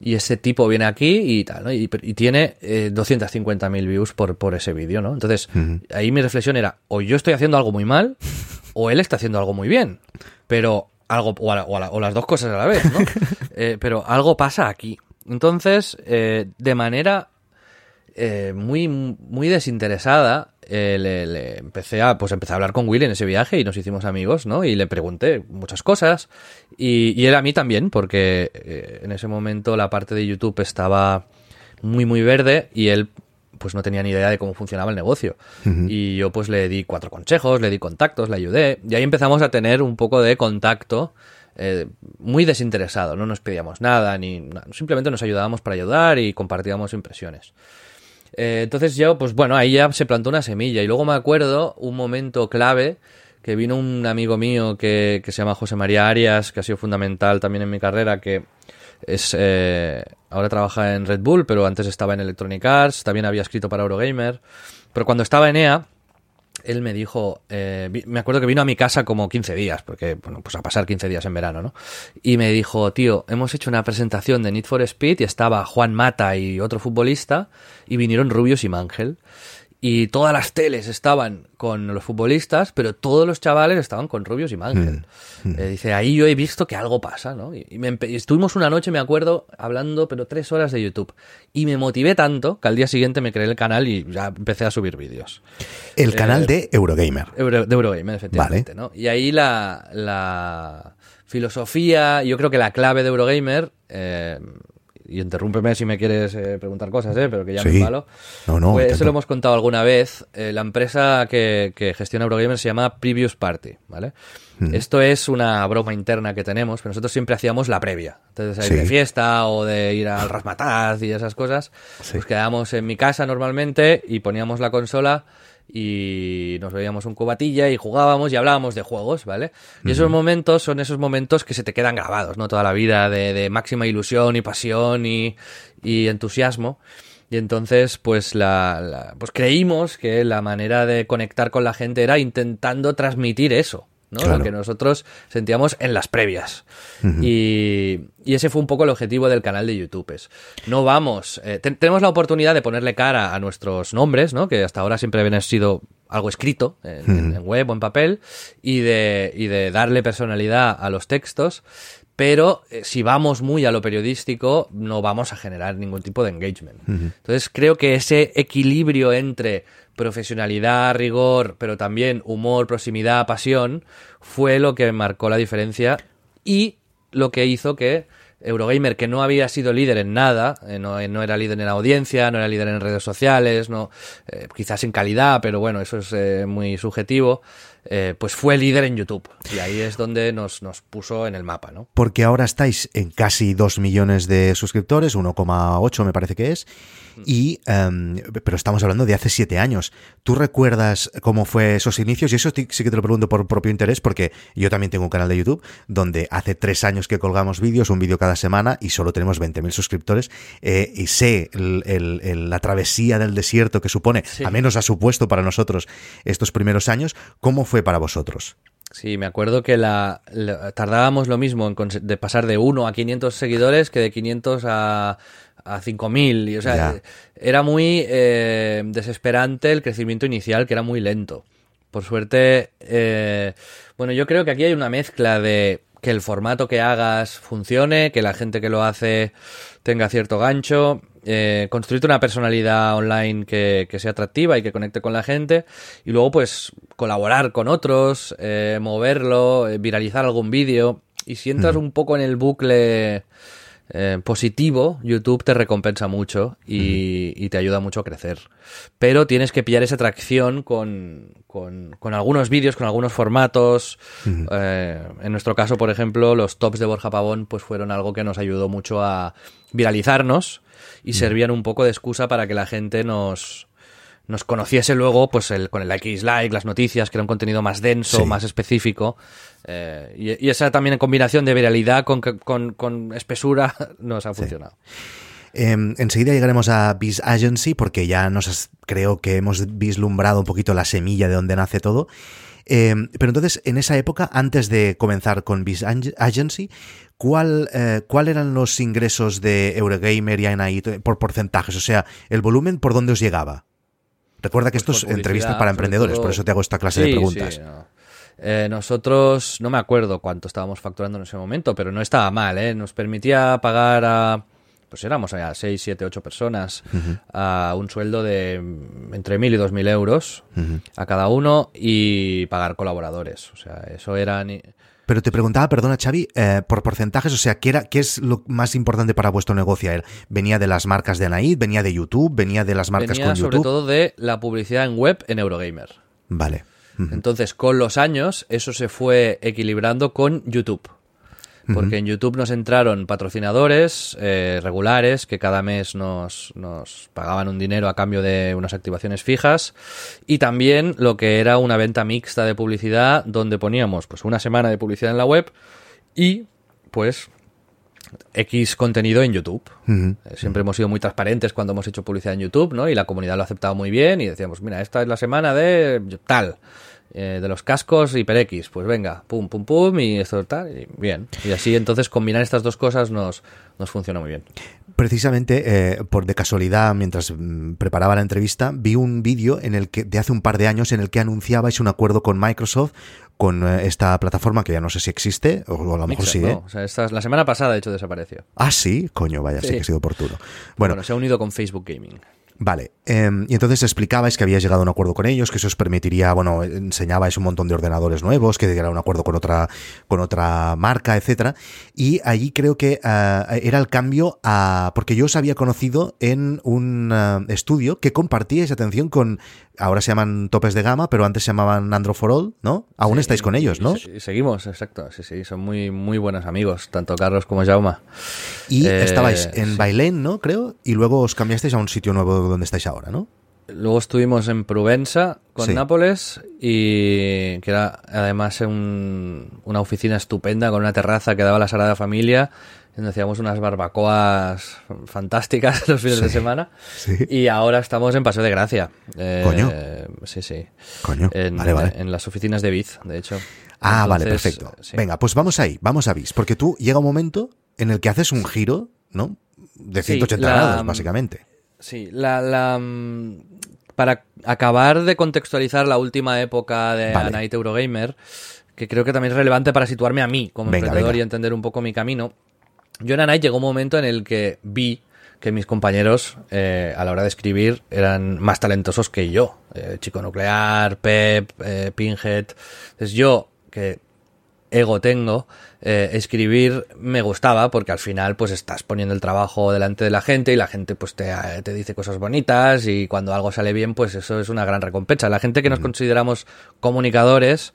Y ese tipo viene aquí y tal, ¿no? Y, y tiene eh, 250.000 views por, por ese vídeo, ¿no? Entonces, uh -huh. ahí mi reflexión era, o yo estoy haciendo algo muy mal, o él está haciendo algo muy bien. Pero algo, o, a, o, a, o las dos cosas a la vez, ¿no? eh, pero algo pasa aquí. Entonces, eh, de manera eh, muy, muy desinteresada, eh, le, le, empecé a, pues empecé a hablar con Will en ese viaje y nos hicimos amigos, ¿no? Y le pregunté muchas cosas y, y él a mí también, porque eh, en ese momento la parte de YouTube estaba muy, muy verde y él pues no tenía ni idea de cómo funcionaba el negocio. Uh -huh. Y yo pues le di cuatro consejos, le di contactos, le ayudé y ahí empezamos a tener un poco de contacto eh, muy desinteresado, no nos pedíamos nada, ni simplemente nos ayudábamos para ayudar y compartíamos impresiones. Eh, entonces yo, pues bueno, ahí ya se plantó una semilla y luego me acuerdo un momento clave que vino un amigo mío que, que se llama José María Arias, que ha sido fundamental también en mi carrera, que es eh, ahora trabaja en Red Bull, pero antes estaba en Electronic Arts, también había escrito para Eurogamer, pero cuando estaba en EA él me dijo, eh, me acuerdo que vino a mi casa como 15 días, porque, bueno, pues a pasar 15 días en verano, ¿no? Y me dijo, tío, hemos hecho una presentación de Need for Speed y estaba Juan Mata y otro futbolista, y vinieron Rubios y Mangel y todas las teles estaban con los futbolistas, pero todos los chavales estaban con Rubios y Mangel. Mm, mm. Eh, dice, ahí yo he visto que algo pasa, ¿no? Y, y me, estuvimos una noche, me acuerdo, hablando, pero tres horas de YouTube. Y me motivé tanto que al día siguiente me creé el canal y ya empecé a subir vídeos. El eh, canal de Eurogamer. Euro, de Eurogamer, efectivamente, vale. ¿no? Y ahí la, la filosofía, yo creo que la clave de Eurogamer... Eh, y interrúmpeme si me quieres eh, preguntar cosas, ¿eh? pero que ya sí. me malo. No, no. Pues eso lo hemos contado alguna vez. Eh, la empresa que, que, gestiona Eurogamer se llama Previous Party, ¿vale? Mm. Esto es una broma interna que tenemos, pero nosotros siempre hacíamos la previa. Entonces, sí. de fiesta o de ir al Rasmataz y esas cosas, sí. pues quedábamos en mi casa normalmente y poníamos la consola y nos bebíamos un cubatilla y jugábamos y hablábamos de juegos, ¿vale? Y esos uh -huh. momentos son esos momentos que se te quedan grabados, ¿no? Toda la vida de, de máxima ilusión y pasión y, y entusiasmo. Y entonces, pues, la, la, pues creímos que la manera de conectar con la gente era intentando transmitir eso, ¿no? Claro. Lo que nosotros sentíamos en las previas. Uh -huh. y, y, ese fue un poco el objetivo del canal de YouTube. Es, no vamos, eh, te tenemos la oportunidad de ponerle cara a nuestros nombres, ¿no? Que hasta ahora siempre habían sido algo escrito en, uh -huh. en web o en papel y de, y de darle personalidad a los textos pero eh, si vamos muy a lo periodístico, no vamos a generar ningún tipo de engagement. Entonces creo que ese equilibrio entre profesionalidad, rigor, pero también humor, proximidad, pasión, fue lo que marcó la diferencia y lo que hizo que Eurogamer, que no había sido líder en nada, eh, no, no, era líder en la audiencia, no era líder en redes sociales, no, eh, quizás en calidad, pero bueno, eso es eh, muy subjetivo. Eh, pues fue líder en YouTube. Y ahí es donde nos, nos, puso en el mapa, ¿no? Porque ahora estáis en casi 2 millones de suscriptores, 1,8 me parece que es, y, um, pero estamos hablando de hace 7 años. ¿Tú recuerdas cómo fue esos inicios? Y eso sí que te lo pregunto por propio interés, porque yo también tengo un canal de YouTube donde hace 3 años que colgamos vídeos, un vídeo cada semana, y solo tenemos 20.000 suscriptores, eh, y sé el, el, el, la travesía del desierto que supone, sí. a menos ha supuesto para nosotros estos primeros años, ¿cómo fue para vosotros? Sí, me acuerdo que la, la tardábamos lo mismo en de pasar de 1 a 500 seguidores que de 500 a, a 5.000. Y, o sea, ya. era muy eh, desesperante el crecimiento inicial, que era muy lento. Por suerte, eh, bueno, yo creo que aquí hay una mezcla de que el formato que hagas funcione, que la gente que lo hace tenga cierto gancho, eh, construirte una personalidad online que, que, sea atractiva y que conecte con la gente y luego pues colaborar con otros, eh, moverlo, eh, viralizar algún vídeo y si entras mm. un poco en el bucle eh, positivo, YouTube te recompensa mucho y, y, te ayuda mucho a crecer. Pero tienes que pillar esa tracción con, con, con algunos vídeos, con algunos formatos. Eh, en nuestro caso, por ejemplo, los tops de Borja Pavón pues fueron algo que nos ayudó mucho a viralizarnos y servían un poco de excusa para que la gente nos, nos conociese luego pues el, con el X like, las noticias, que era un contenido más denso, sí. más específico. Eh, y, y, esa también en combinación de viralidad con, con, con espesura nos ha funcionado. Sí. Eh, enseguida llegaremos a Biz Agency porque ya nos has, creo que hemos vislumbrado un poquito la semilla de donde nace todo. Eh, pero entonces, en esa época, antes de comenzar con Biz Agency, ¿cuál, eh, ¿cuál eran los ingresos de Eurogamer y Anaid por porcentajes? O sea, el volumen, ¿por dónde os llegaba? Recuerda que pues esto es entrevistas para emprendedores, todo... por eso te hago esta clase sí, de preguntas. Sí, no. eh, nosotros, no me acuerdo cuánto estábamos facturando en ese momento, pero no estaba mal, ¿eh? Nos permitía pagar a pues éramos allá 6, 7, 8 personas uh -huh. a un sueldo de entre 1.000 y 2.000 euros uh -huh. a cada uno y pagar colaboradores. O sea, eso era... Pero te preguntaba, perdona Xavi, eh, por porcentajes, o sea, ¿qué, era, ¿qué es lo más importante para vuestro negocio? ¿Venía de las marcas de Anaid? ¿Venía de YouTube? ¿Venía de las marcas venía con sobre YouTube? todo de la publicidad en web en Eurogamer. Vale. Entonces, con los años, eso se fue equilibrando con YouTube porque en YouTube nos entraron patrocinadores eh, regulares que cada mes nos, nos, pagaban un dinero a cambio de unas activaciones fijas y también lo que era una venta mixta de publicidad donde poníamos pues una semana de publicidad en la web y pues X contenido en YouTube. Uh -huh. Siempre uh -huh. hemos sido muy transparentes cuando hemos hecho publicidad en YouTube, ¿no? Y la comunidad lo ha aceptado muy bien y decíamos, mira, esta es la semana de tal eh, de los cascos HyperX, pues venga, pum, pum, pum, y esto tal, y bien. Y así entonces combinar estas dos cosas nos, nos funciona muy bien. Precisamente, eh, por de casualidad, mientras mm, preparaba la entrevista, vi un vídeo en el que, de hace un par de años, en el que anunciabais un acuerdo con Microsoft con eh, esta plataforma que ya no sé si existe, o a lo mejor Mixer, sigue. No, o sea, esta, la semana pasada, de hecho, desapareció. Ah, sí, coño, vaya, sí, sí que ha sido oportuno. Bueno, bueno, se ha unido con Facebook Gaming. Vale, eh, y entonces explicabais que habíais llegado a un acuerdo con ellos, que eso os permitiría, bueno, enseñabais un montón de ordenadores nuevos, que era un acuerdo con otra, con otra marca, etcétera, y allí creo que uh, era el cambio a, porque yo os había conocido en un uh, estudio que compartíais atención con, ahora se llaman topes de gama, pero antes se llamaban Andro for All, ¿no? Aún sí, estáis con ellos, ¿no? Seguimos, exacto, sí, sí, son muy, muy buenos amigos, tanto Carlos como Jauma. Y eh, estabais en sí. Bailén, ¿no? Creo, y luego os cambiasteis a un sitio nuevo donde estáis ahora, ¿no? Luego estuvimos en Provenza con sí. Nápoles y que era además un, una oficina estupenda con una terraza que daba la Sagrada Familia donde hacíamos unas barbacoas fantásticas los fines sí, de semana. Sí. Y ahora estamos en Paseo de Gracia. Eh, Coño. Sí, sí. Coño. En, vale, vale. en las oficinas de Biz, de hecho. Ah, Entonces, vale, perfecto. Venga, pues vamos ahí, vamos a Biz. Porque tú llega un momento en el que haces un giro, ¿no? De 180 la, grados, básicamente. Sí, la, la, para acabar de contextualizar la última época de vale. Night Eurogamer, que creo que también es relevante para situarme a mí como Venga, emprendedor venga. y entender un poco mi camino. Yo en Anite llegó un momento en el que vi que mis compañeros eh, a la hora de escribir eran más talentosos que yo. Eh, Chico Nuclear, Pep, eh, Pinhead. Entonces yo, que ego tengo, eh, escribir me gustaba porque al final pues estás poniendo el trabajo delante de la gente y la gente pues te, te dice cosas bonitas y cuando algo sale bien pues eso es una gran recompensa. La gente que nos consideramos comunicadores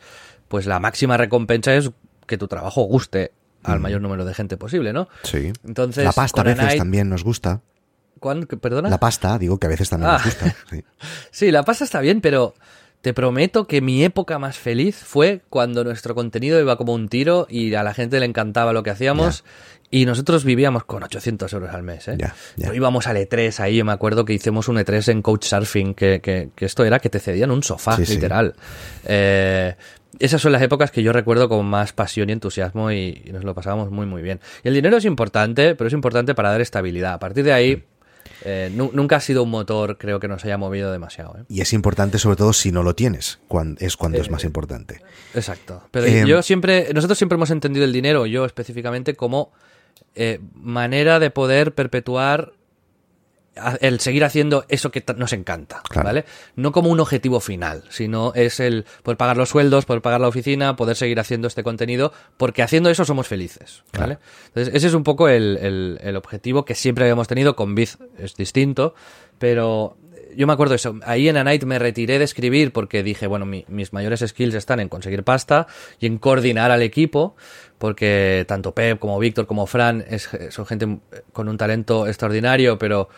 pues la máxima recompensa es que tu trabajo guste al mayor número de gente posible, ¿no? Sí. Entonces, la pasta a veces también nos gusta. ¿Cuán- ¿Perdona? La pasta, digo que a veces también Ah. nos gusta. Sí. Sí, la pasta está bien, pero te prometo que mi época más feliz fue cuando nuestro contenido iba como un tiro y a la gente le encantaba lo que hacíamos y nosotros vivíamos con 800 euros al mes. ¿eh? No íbamos al E3 ahí, yo me acuerdo que hicimos un E3 en Couchsurfing, que, que, que esto era que te cedían un sofá, Sí, sí. literal. Eh, esas son las épocas que yo recuerdo con más pasión y entusiasmo y, y nos lo pasábamos muy muy bien. Y el dinero es importante, pero es importante para dar estabilidad. A partir de ahí, eh, nu- nunca ha sido un motor, creo que nos haya movido demasiado. ¿eh? Y es importante sobre todo si no lo tienes, es cuando Eh, es más importante. Exacto. Pero Eh, yo siempre, nosotros siempre hemos entendido el dinero, yo específicamente, como eh, manera de poder perpetuar el seguir haciendo eso que nos encanta, Claro. ¿vale? No como un objetivo final, sino es el poder pagar los sueldos, poder pagar la oficina, poder seguir haciendo este contenido, porque haciendo eso somos felices, ¿vale? Entonces, ese es un poco el, el- el objetivo que siempre habíamos tenido, con Biz es distinto, pero yo me acuerdo eso, ahí en Anite me retiré de escribir porque dije, bueno, mi- mis mayores skills están en conseguir pasta y en coordinar al equipo, porque tanto Pep como Víctor como Fran es- son gente con un talento extraordinario, pero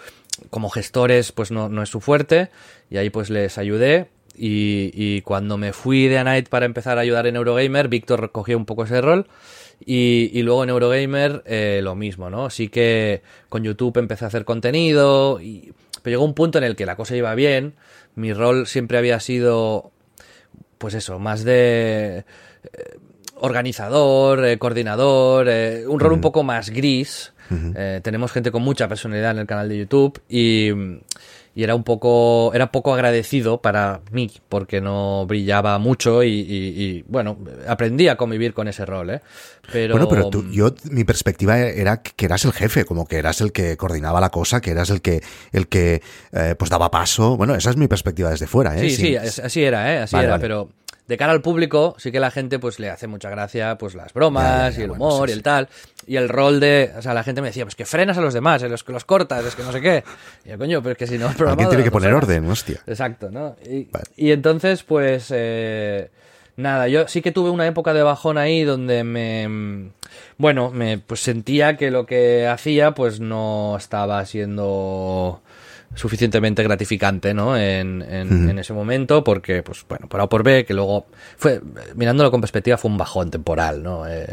como gestores pues no, no es su fuerte y ahí pues les ayudé y, y cuando me fui de Anite para empezar a ayudar en Eurogamer, Víctor cogió un poco ese rol y, y luego en Eurogamer eh, lo mismo, ¿no? Sí que con YouTube empecé a hacer contenido, y, pero llegó un punto en el que la cosa iba bien, mi rol siempre había sido, pues eso, más de eh, organizador, eh, coordinador, eh, un rol un poco más gris. Eh, tenemos gente con mucha personalidad en el canal de YouTube y, y era un poco era poco agradecido para mí porque no brillaba mucho y, y- y, bueno aprendí a convivir con ese rol ¿eh? pero Bueno, pero tú, yo, mi perspectiva era que eras el jefe, como que eras el que coordinaba la cosa, que eras el que, el que eh, pues daba paso. Bueno, esa es mi perspectiva desde fuera, ¿eh? Sí, sí, así era, ¿eh? Así Vale, era, vale. pero de cara al público sí que la gente pues le hace mucha gracia pues las bromas Ya, ya, ya, y el bueno, humor sí, y el tal y el rol de, o sea, la gente me decía, pues que frenas a los demás, eh, los que los cortas, es que no sé qué. Y yo, coño, pero es que si no Alguien tiene que poner horas". orden, hostia. Exacto, ¿no? Y, Vale. y entonces, pues, eh, nada, yo sí que tuve una época de bajón ahí donde me, bueno, me pues sentía que lo que hacía, pues no estaba siendo suficientemente gratificante, ¿no? En, en, en ese momento, porque, pues, bueno, por A o por B, que luego fue, mirándolo con perspectiva, fue un bajón temporal, ¿no? Eh,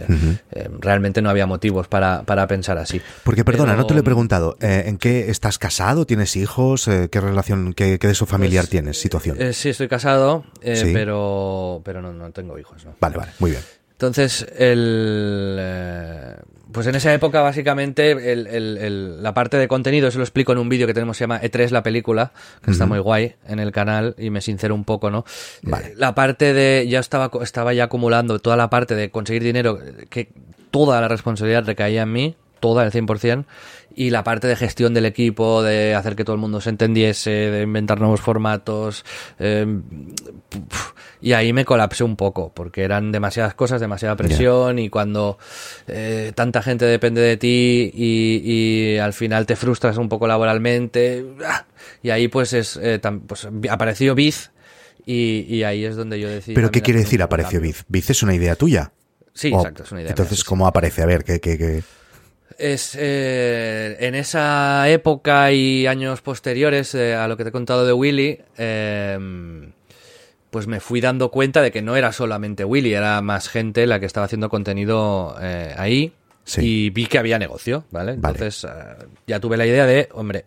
eh, realmente no había motivos para, para pensar así. Porque, perdona, Pero- no te lo he preguntado. eh, ¿En qué estás casado? ¿Tienes hijos? ¿Qué relación, qué, qué de eso familiar tienes? Situación. Sí, estoy casado, Sí. pero, pero no, no tengo hijos, ¿no? vale, vale, muy bien. Entonces, el, eh, pues en esa época, básicamente, el- la parte de contenido, eso lo explico en un vídeo que tenemos, se llama E3 la película, que está muy guay en el canal y me sincero un poco, ¿no? Vale. Eh, La parte de, ya estaba, estaba ya acumulando toda la parte de conseguir dinero, que toda la responsabilidad recaía en mí, toda, el 100%, y la parte de gestión del equipo, de hacer que todo el mundo se entendiese, de inventar nuevos formatos, eh, puf, y ahí me colapsé un poco, porque eran demasiadas cosas, demasiada presión, y cuando eh, tanta gente depende de ti y, y al final te frustras un poco laboralmente, ¡ah! y ahí pues es, eh, pues apareció Biz, y, y ahí es donde yo decidí... ¿Pero qué quiere decir apareció. Biz? ¿Biz es una idea tuya? Sí, O- exacto, es una idea. mía, Entonces, sí, sí. ¿cómo aparece? A ver, ¿qué, qué, qué? Es eh, en esa época y años posteriores eh, a lo que te he contado de Willy, eh, pues me fui dando cuenta de que no era solamente Willy, era más gente la que estaba haciendo contenido eh, ahí. Sí. Y vi que había negocio, ¿vale? Vale. Entonces ya tuve la idea de, hombre,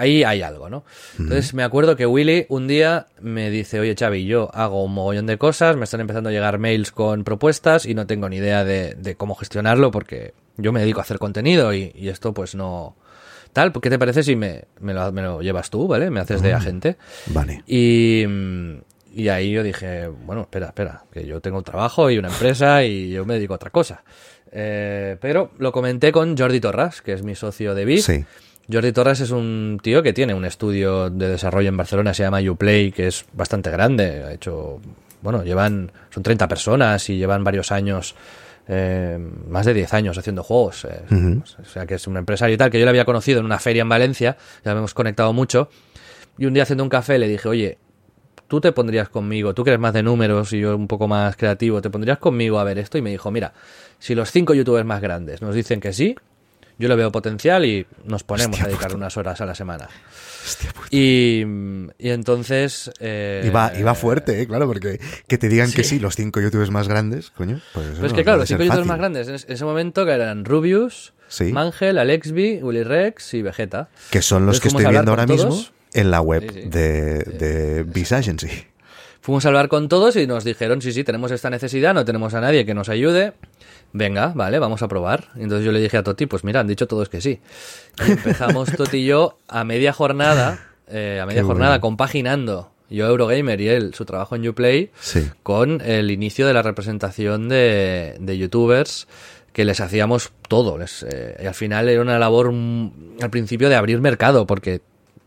ahí hay algo, ¿no? Entonces me acuerdo que Willy un día me dice, oye Xavi, yo hago un mogollón de cosas, me están empezando a llegar mails con propuestas y no tengo ni idea de, de cómo gestionarlo porque yo me dedico a hacer contenido y, y esto pues no... Tal, ¿qué te parece si me, me lo, me lo llevas tú, ¿vale? Me haces de agente. Vale. Y, mm, Y ahí yo dije, bueno, espera, espera, que yo tengo un trabajo y una empresa y yo me dedico a otra cosa. Eh, pero lo comenté con Jordi Torras, que es mi socio de Biz. Sí. Jordi Torres es un tío que tiene un estudio de desarrollo en Barcelona, se llama Uplay, que es bastante grande. Ha hecho, bueno, llevan, son 30 personas y llevan varios años, eh, más de 10 años haciendo juegos. eh, Ujú. O sea, que es un empresario y tal, que yo le había conocido en una feria en Valencia, ya hemos conectado mucho. Y un día haciendo un café le dije, oye, tú te pondrías conmigo, tú que eres más de números y yo un poco más creativo, te pondrías conmigo a ver esto. Y me dijo, mira, si los cinco youtubers más grandes nos dicen que sí, yo le veo potencial y nos ponemos Hostia a dedicar puta. unas horas a la semana. Hostia puta. Y, y entonces... eh, Iba, iba fuerte, ¿eh? claro, porque que te digan que sí, los cinco youtubers más grandes, coño. Pues, eso Pero es no- que claro, los cinco youtubers más grandes en es- en ese momento que eran Rubius, Sí. Mangel, Alexby, Willy Rex y Vegeta. Que son los Entonces que estoy viendo ahora mismo en la web Sí, de, de Biz Agency. Fuimos a hablar con todos y nos dijeron, sí, sí, tenemos esta necesidad, no tenemos a nadie que nos ayude. Venga, vale, vamos a probar. Entonces yo le dije a Toti, pues mira, han dicho todos que sí. Y empezamos Toti y yo a media jornada, eh, a media Qué jornada, bueno. compaginando yo Eurogamer y él su trabajo en Uplay Sí. con el inicio de la representación de, de youtubers que les hacíamos todo. Les, eh, y al final era una labor mm, al principio de abrir mercado, porque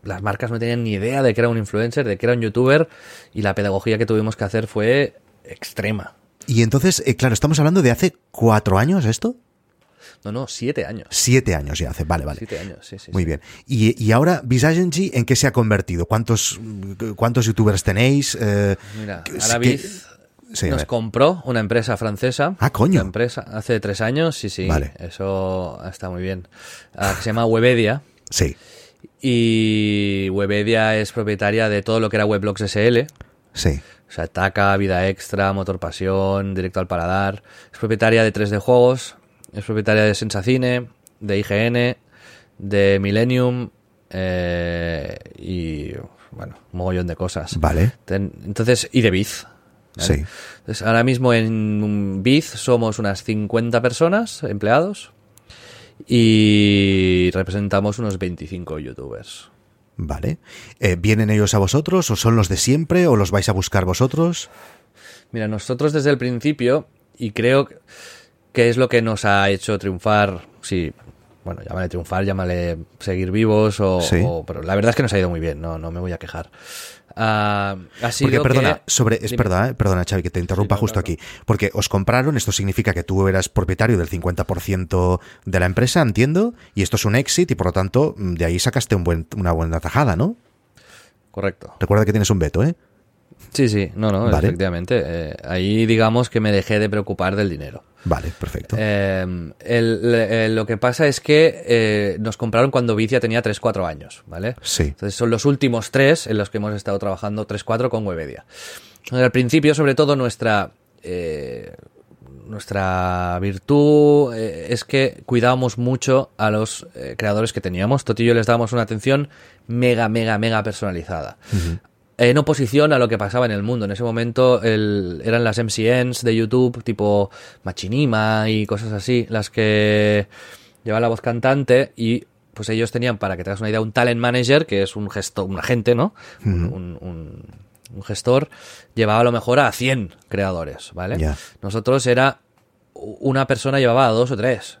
las marcas no tenían ni idea de que era un influencer, de que era un youtuber, y la pedagogía que tuvimos que hacer fue extrema. Y entonces, eh, claro, estamos hablando de hace cuatro años esto. No, no, siete años. Siete años ya hace, vale, vale. Siete años, sí, sí. Muy sí. bien. Y, y ahora, Biz Agency, ¿en qué se ha convertido? ¿Cuántos, cuántos youtubers tenéis? Eh, Mira, ahora sí, nos compró una empresa francesa. Ah, coño. Una empresa hace tres años, sí, sí. Vale. Eso está muy bien. Ah, que se llama Webedia. Sí, Y Webedia es propietaria de todo lo que era Weblogs SL. sí. O sea, Taca, Vida Extra, Motor Pasión, Directo al Paladar. Es propietaria de 3D Juegos. Es propietaria de Sensacine, de IGN, de Millennium eh, y, bueno, un mogollón de cosas. Vale. Ten- entonces, y de Biz. ¿vale? Sí. Entonces, ahora mismo en Biz somos unas 50 personas, empleados, y representamos unos 25 youtubers. Vale. Eh, ¿Vienen ellos a vosotros o son los de siempre o los vais a buscar vosotros? Mira, nosotros desde el principio, y creo que es lo que nos ha hecho triunfar, sí, bueno, llámale triunfar, llámale seguir vivos, o, Sí. o- pero la verdad es que nos ha ido muy bien, no, no me voy a quejar. Ah, ha sido Porque, perdona, que- sobre, es perdona, eh, perdona, Xavi, que te interrumpa Sí, justo aquí. Porque os compraron, esto significa que tú eras propietario del 50% de la empresa, entiendo, y esto es un exit y por lo tanto mm, de ahí sacaste un buen, una buena tajada, ¿no? Correcto. Recuerda que tienes un veto, ¿eh? Sí, sí, no, no, Vale. efectivamente. Eh, ahí digamos que me dejé de preocupar del dinero. Vale, perfecto. Eh, el- eh, lo que pasa es que eh, nos compraron cuando Vicia tenía 3-4 años, ¿vale? Sí. Entonces son los últimos tres en los que hemos estado trabajando 3-4 con Webedia. Al principio, sobre todo, nuestra... eh, nuestra virtud eh, es que cuidábamos mucho a los eh, creadores que teníamos. Toti y yo les dábamos una atención mega, mega, mega personalizada. En oposición a lo que pasaba en el mundo. En ese momento el- eran las MCNs de YouTube, tipo Machinima y cosas así, las que llevaban la voz cantante y pues ellos tenían, para que te hagas una idea, un talent manager, que es un gestor, un agente, ¿no? Un- un, un- un gestor, llevaba a lo mejor a 100 creadores, ¿vale? Nosotros era una persona llevaba a dos o tres.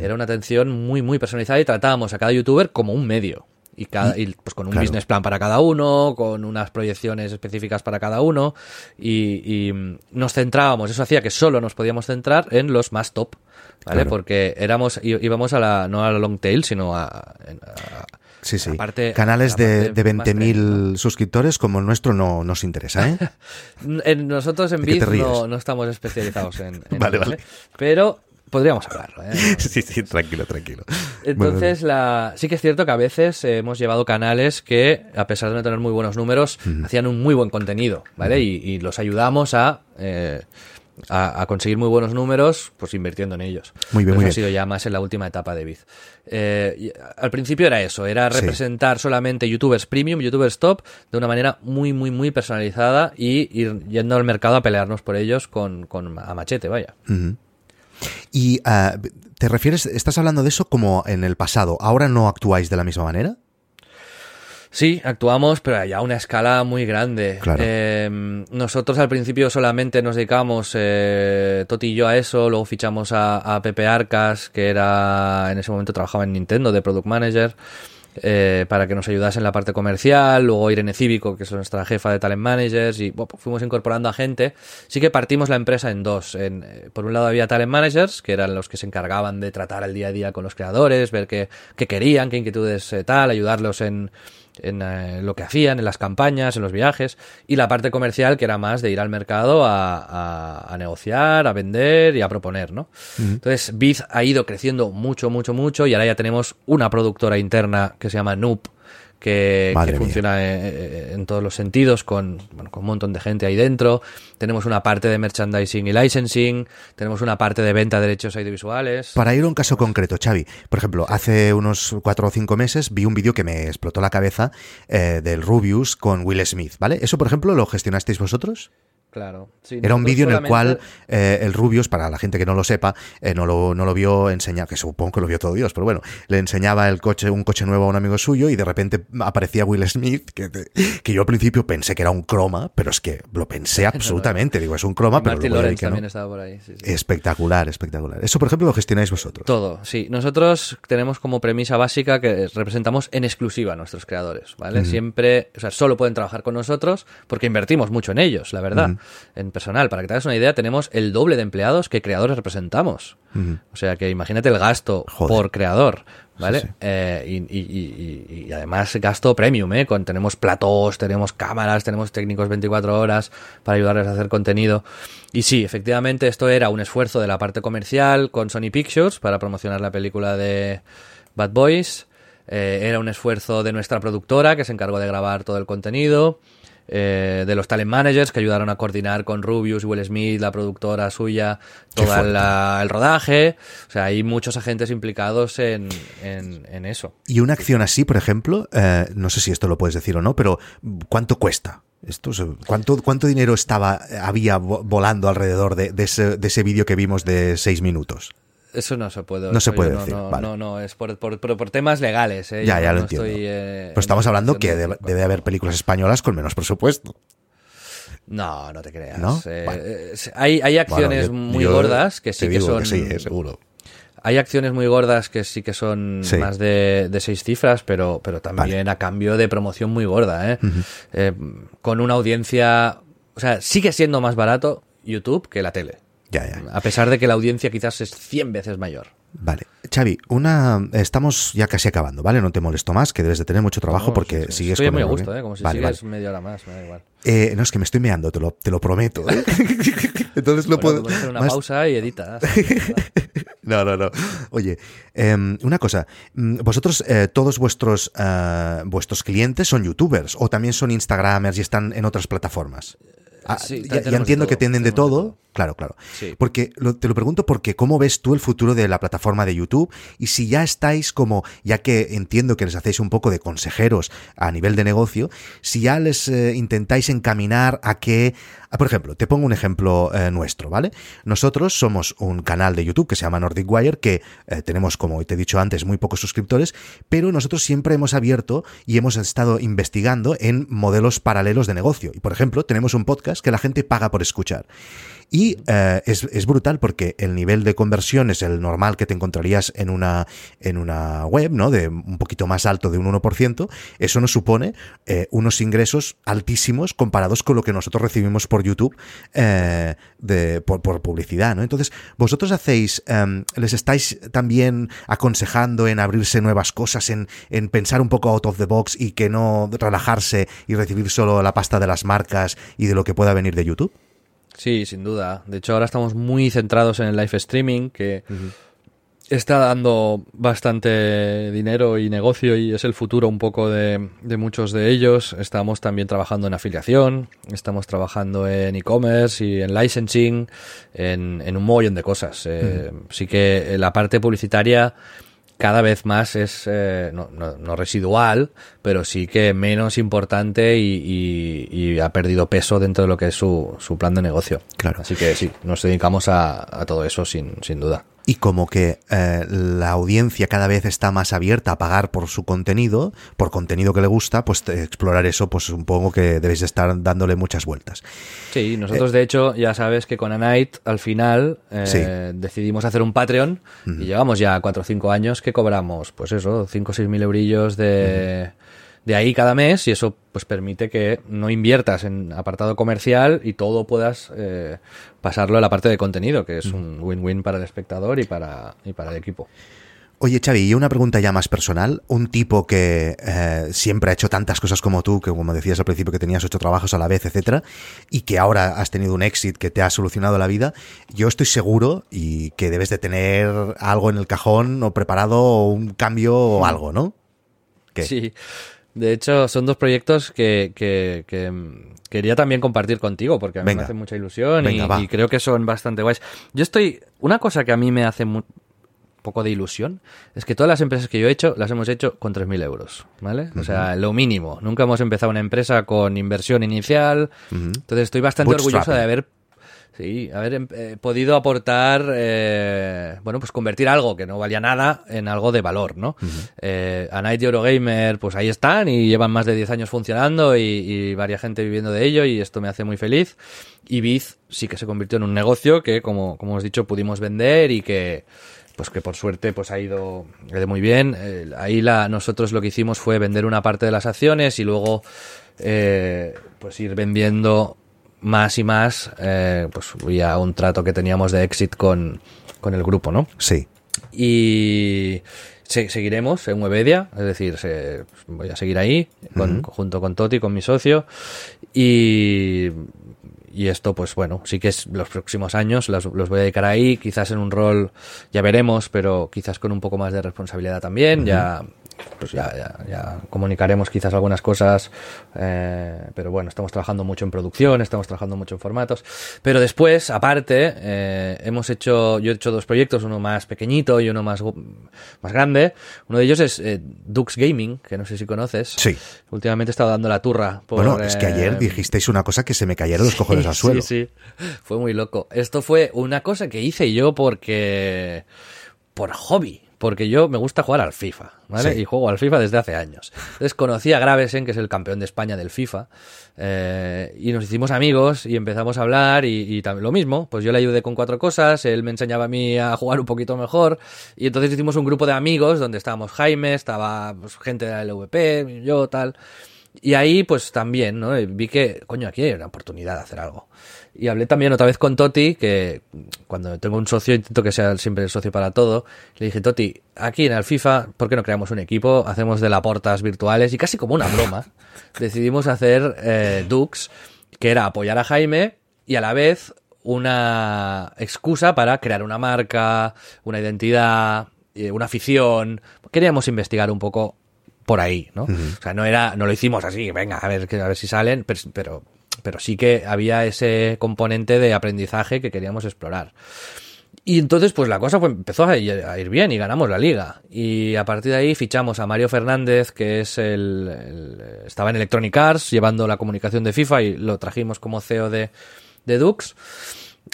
Era una atención muy, muy personalizada y tratábamos a cada youtuber como un medio. Y, cada, y pues con un Claro. business plan para cada uno, con unas proyecciones específicas para cada uno. Y, y, mm, nos centrábamos, eso hacía que solo nos podíamos centrar en los más top. ¿Vale? Claro. Porque éramos, íbamos a la, no a la long tail, sino a, a- Sí, sí. parte- Canales de, de más 20.000 suscriptores como el nuestro no nos interesa, ¿eh? En- nosotros en ¿De qué Biz no, no estamos especializados en, en Vale, vale. Pero podríamos hablarlo. ¿eh? sí, sí, tranquilo, tranquilo. Entonces, la... sí que es cierto que a veces eh, hemos llevado canales que, a pesar de no tener muy buenos números, hacían un muy buen contenido, ¿vale? y, y los ayudamos a, eh, a, a conseguir muy buenos números, pues invirtiendo en ellos. Muy bien, Pero muy eso bien. ha sido ya más en la última etapa de Biz. Eh, al principio era eso, era Sí. representar solamente youtubers premium, youtubers top, de una manera muy, muy, muy personalizada y ir yendo al mercado a pelearnos por ellos con, con a machete, vaya. Y ah, te refieres, estás hablando de eso como en el pasado. ¿Ahora no actuáis de la misma manera? Sí, actuamos, pero ya a una escala muy grande. Claro. Eh, nosotros al principio solamente nos dedicamos, eh, Toti y yo, a eso, luego fichamos a, a Pepe Arcas, que era en ese momento trabajaba en Nintendo de Product Manager. Eh, para que nos ayudase en la parte comercial, luego Irene Cívico, que es nuestra jefa de talent managers, y bueno, fuimos incorporando a gente. Sí que partimos la empresa en dos. En, eh, por un lado había talent managers, que eran los que se encargaban de tratar el día a día con los creadores, ver qué, qué querían, qué inquietudes eh, tal, ayudarlos en, en eh, lo que hacían, en las campañas, en los viajes, y la parte comercial que era más de ir al mercado a, a- a negociar, a vender y a proponer, ¿no? Entonces, Biz ha ido creciendo mucho, mucho, mucho, y ahora ya tenemos una productora interna que se llama Noop, que, funciona eh, eh, en todos los sentidos, con, bueno, con un montón de gente ahí dentro. Tenemos una parte de merchandising y licensing, tenemos una parte de venta de derechos audiovisuales. Para ir a un caso concreto, Xavi, por ejemplo, hace unos cuatro o cinco meses vi un vídeo que me explotó la cabeza eh, del Rubius con Will Smith, ¿vale? ¿Eso, por ejemplo, lo gestionasteis vosotros? Claro. sí, Era un vídeo en el cual eh, el Rubius, para la gente que no lo sepa, eh, no, lo, no lo vio enseñar, que supongo que lo vio todo Dios, pero bueno, le enseñaba el coche, un coche nuevo a un amigo suyo y de repente aparecía Will Smith, que, que yo al principio pensé que era un croma, pero es que lo pensé absolutamente. Digo, es un croma, pero Martin luego no. también estaba por ahí. sí, sí. Espectacular, espectacular. Eso, por ejemplo, lo gestionáis vosotros. Todo, sí. Nosotros tenemos como premisa básica que representamos en exclusiva a nuestros creadores, ¿vale? Siempre, o sea, solo pueden trabajar con nosotros porque invertimos mucho en ellos, la verdad, en personal. Para que te hagas una idea, tenemos el doble de empleados que creadores representamos. O sea, que imagínate el gasto Joder. por creador, ¿vale? Sí, sí. Eh, y, y- y- y- y además gasto premium, ¿eh? Con, tenemos platós, tenemos cámaras, tenemos técnicos 24 horas para ayudarles a hacer contenido. Y sí, efectivamente esto era un esfuerzo de la parte comercial con Sony Pictures para promocionar la película de Bad Boys. Eh, era un esfuerzo de nuestra productora que se encargó de grabar todo el contenido. Eh, de los talent managers que ayudaron a coordinar con Rubius y Will Smith, la productora suya, todo el rodaje. O sea, hay muchos agentes implicados en, en- en eso. Y una acción así, por ejemplo, eh, no sé si esto lo puedes decir o no, pero ¿cuánto cuesta? Esto, ¿cuánto, ¿Cuánto dinero estaba, había vo- volando alrededor de, de ese, de ese vídeo que vimos de seis minutos? Eso no se puede. No se puede decir, No, vale. no, no, es por, por, por- por temas legales. ¿eh? Ya, Yo ya no lo entiendo. estoy, eh, Pero estamos hablando que de debe, haber películas españolas con menos presupuesto. No, no te creas. ¿No? Eh, Vale. hay, hay acciones Bueno, yo- muy yo gordas que sí que son. sí, seguro. Hay acciones muy gordas que sí que son Sí. más de, de seis cifras, pero, pero también a cambio de promoción muy gorda, ¿eh? Eh, Con una audiencia. O sea, sigue siendo más barato YouTube que la tele. Ya, ya. A pesar de que la audiencia quizás es 100 veces mayor. Vale. Xavi, una, estamos ya casi acabando, ¿vale? No te molesto más, que debes de tener mucho trabajo No, porque sí, sí. sigues Estoy con muy a gusto, bloque. ¿eh? Como si Vale, sigues vale. media hora más, me da igual. Eh, no, es que me estoy meando, te lo, te lo prometo. ¿eh? Entonces Bueno, puedo. puedes hacer una más- pausa y editas. No, no, no. Oye, em, una cosa. mm, Vosotros, eh, todos vuestros, eh, vuestros clientes son youtubers o también son instagramers y están en otras plataformas. Ah, sí, ya, entiendo que de tenemos de todo. Claro, claro. Sí. Porque lo- te lo pregunto porque cómo ves tú el futuro de la plataforma de YouTube y si ya estáis como, ya que entiendo que les hacéis un poco de consejeros a nivel de negocio, si ya les eh, intentáis encaminar a que, por ejemplo, te pongo un ejemplo eh, nuestro, ¿vale? Nosotros somos un canal de YouTube que se llama Nordic Wire que eh, tenemos, como te he dicho antes, muy pocos suscriptores, pero nosotros siempre hemos abierto y hemos estado investigando en modelos paralelos de negocio. Y por ejemplo, tenemos un podcast que la gente paga por escuchar. Y eh, es, es brutal porque el nivel de conversión es el normal que te encontrarías en una, en una web, ¿no? De un poquito más alto de un 1%. Eso nos supone eh, unos ingresos altísimos comparados con lo que nosotros recibimos por YouTube eh, de, por, por publicidad, ¿no? Entonces, vosotros hacéis, em, les estáis también aconsejando en abrirse nuevas cosas, en, en pensar un poco out of the box y que no relajarse y recibir solo la pasta de las marcas y de lo que pueda venir de YouTube. Sí, sin duda. De hecho, ahora estamos muy centrados en el live streaming, que está dando bastante dinero y negocio y es el futuro un poco de, de muchos de ellos. Estamos también trabajando en afiliación, estamos trabajando en e-commerce y en licensing, en, en un montón de cosas. Eh, Sí que la parte publicitaria cada vez más es eh, no, no- no residual, pero sí que menos importante y, y- y ha perdido peso dentro de lo que es su, su plan de negocio. Claro. Así que sí, nos dedicamos a, a todo eso sin, sin duda. Y como que eh, la audiencia cada vez está más abierta a pagar por su contenido, por contenido que le gusta, pues explorar eso, pues supongo que debéis estar dándole muchas vueltas. Sí, nosotros de hecho ya sabes que con A Night al final eh, decidimos hacer un Patreon y llevamos ya 4 o 5 años que cobramos, pues eso, 5 o 6 mil eurillos de de ahí cada mes y eso pues permite que no inviertas en apartado comercial y todo puedas eh, pasarlo a la parte de contenido, que es un win-win para el espectador y para, y para el equipo. Oye, Xavi, y una pregunta ya más personal. Un tipo que eh, siempre ha hecho tantas cosas como tú, que como decías al principio que tenías ocho trabajos a la vez, etcétera, y que ahora has tenido un éxito que te ha solucionado la vida, yo estoy seguro y que debes de tener algo en el cajón o preparado o un cambio o algo, ¿no? Sí. De hecho, son dos proyectos que, quería también compartir contigo, porque a mí me hace mucha ilusión y, creo que son bastante guays. Yo estoy. Una cosa que a mí me hace un poco de ilusión es que todas las empresas que yo he hecho las hemos hecho con 3.000 euros, ¿vale? O sea, lo mínimo. Nunca hemos empezado una empresa con inversión inicial. Entonces, estoy bastante orgulloso de haber Sí, haber em, eh, podido aportar, eh, bueno, pues convertir algo que no valía nada en algo de valor, ¿no? eh, a Night y Eurogamer, pues ahí están y llevan más de 10 años funcionando y, y varias gente viviendo de ello y esto me hace muy feliz. Y Biz sí que se convirtió en un negocio que, como, como hemos dicho, pudimos vender y que, pues que por suerte pues ha ido muy bien. Eh, ahí la, nosotros lo que hicimos fue vender una parte de las acciones y luego eh, pues ir vendiendo más y más, eh, pues ya un trato que teníamos de exit con, con el grupo, ¿no? Sí. Y seguiremos en Webedia, es decir, voy a seguir ahí con, junto con Toti, con mi socio, y, y esto, pues bueno, sí que es los próximos años los, los, voy a dedicar ahí, quizás en un rol, ya veremos, pero quizás con un poco más de responsabilidad también, ya pues ya, ya, comunicaremos quizás algunas cosas, eh, pero bueno, estamos trabajando mucho en producción, estamos trabajando mucho en formatos, pero después, aparte, eh, hemos hecho, yo he hecho dos proyectos, uno más pequeñito y uno más, más grande, uno de ellos es eh, Dux Gaming, que no sé si conoces. Sí. Últimamente he estado dando la turra. bueno, es que ayer dijisteis una cosa que se me cayeron los cojones al suelo. Sí, sí, fue muy loco. Esto fue una cosa que hice yo porque, por hobby, porque yo me gusta jugar al FIFA, ¿vale? Y juego al FIFA desde hace años. Entonces conocí a Gravesen, que es el campeón de España del FIFA, eh, y nos hicimos amigos y empezamos a hablar y, y lo mismo, pues yo le ayudé con cuatro cosas, él me enseñaba a mí a jugar un poquito mejor, y entonces hicimos un grupo de amigos donde estábamos Jaime, estaba pues, gente de la LVP, yo tal, y ahí pues también, ¿no? Vi que, coño, aquí hay una oportunidad de hacer algo. Y hablé también otra vez con Toti, que cuando tengo un socio intento que sea siempre el socio para todo. Le dije, Toti, aquí en el FIFA, ¿por qué no creamos un equipo? Hacemos de la portas virtuales y casi como una broma, decidimos hacer eh, Dux, que era apoyar a Jaime y a la vez una excusa para crear una marca, una identidad, eh, una afición. Queríamos investigar un poco por ahí, ¿no? O sea, no era, no lo hicimos así, venga, a ver, a ver si salen, pero pero sí que había ese componente de aprendizaje que queríamos explorar. Y entonces, pues la cosa empezó a ir, bien y ganamos la liga. Y a partir de ahí fichamos a Mario Fernández, que es el, estaba en Electronic Arts llevando la comunicación de FIFA y lo trajimos como CEO de, de Dux.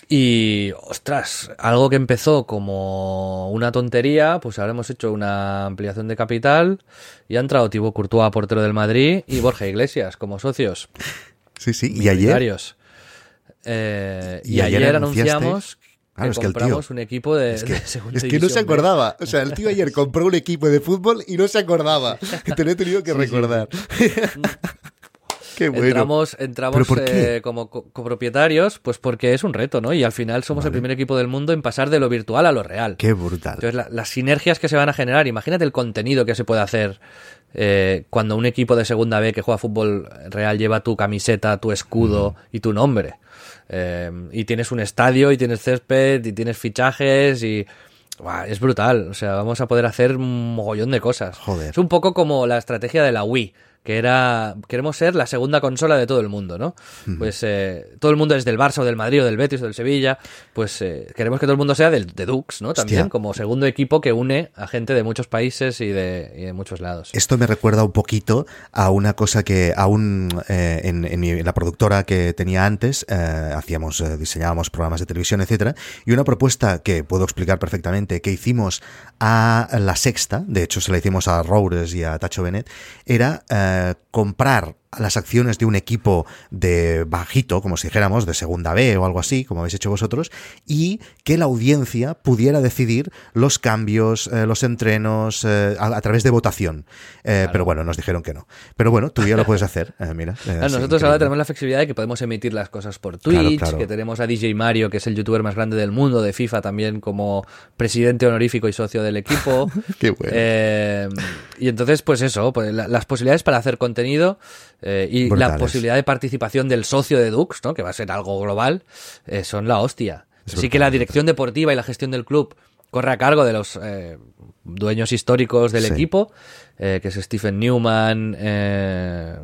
Y, ostras, algo que empezó como una tontería, pues ahora hemos hecho una ampliación de capital y ha entrado Thibaut Courtois, portero del Madrid, y Borja Iglesias como socios. Sí, sí. ¿Y ayer? Eh, y, ayer, anunciamos que compramos un equipo de, es que, segunda Es que no se acordaba. O sea, el tío ayer compró un equipo de fútbol y no se acordaba. Que te lo he tenido que recordar. Qué bueno. Entramos, entramos eh, como copropietarios, pues porque es un reto, ¿no? Y al final somos el primer equipo del mundo en pasar de lo virtual a lo real. Qué brutal. Entonces, las sinergias que se van a generar, imagínate el contenido que se puede hacer eh, cuando un equipo de segunda B que juega fútbol real lleva tu camiseta, tu escudo y tu nombre. Eh, y tienes un estadio y tienes césped y tienes fichajes y... es brutal, o sea, vamos a poder hacer un mogollón de cosas. Joder. Es un poco como la estrategia de la Wii, que era queremos ser la segunda consola de todo el mundo, ¿no? Pues eh, todo el mundo es del Barça o del Madrid o del Betis o del Sevilla, pues eh, queremos que todo el mundo sea del de Dux, ¿no? También Hostia. como segundo equipo que une a gente de muchos países y de, y de muchos lados. Esto me recuerda un poquito a una cosa que aún eh, en, en mi- en la productora que tenía antes eh, hacíamos, eh, diseñábamos programas de televisión, etcétera, y una propuesta que puedo explicar perfectamente que hicimos a la sexta, de hecho se la hicimos a Roures y a Tacho Bennett, era comprar las acciones de un equipo de bajito, como si dijéramos, de segunda B o algo así, como habéis hecho vosotros, y que la audiencia pudiera decidir los cambios, eh, los entrenos, eh, a, a través de votación. Eh, Pero bueno, nos dijeron que no. Pero bueno, tú ya lo puedes hacer, mira. nosotros ahora tenemos la flexibilidad de que podemos emitir las cosas por Twitch, claro. que tenemos a DJ Mario, que es el youtuber más grande del mundo de FIFA, también como presidente honorífico y socio del equipo. Qué bueno. Y entonces, pues eso, pues la- las posibilidades para hacer contenido eh, y la posibilidad de participación del socio de Dux, ¿no? que va a ser algo global, eh, son la hostia. Es Así brutal, que la brutal. dirección deportiva y la gestión del club corre a cargo de los eh, dueños históricos del Sí. equipo, eh, que es Stephen Newman, eh,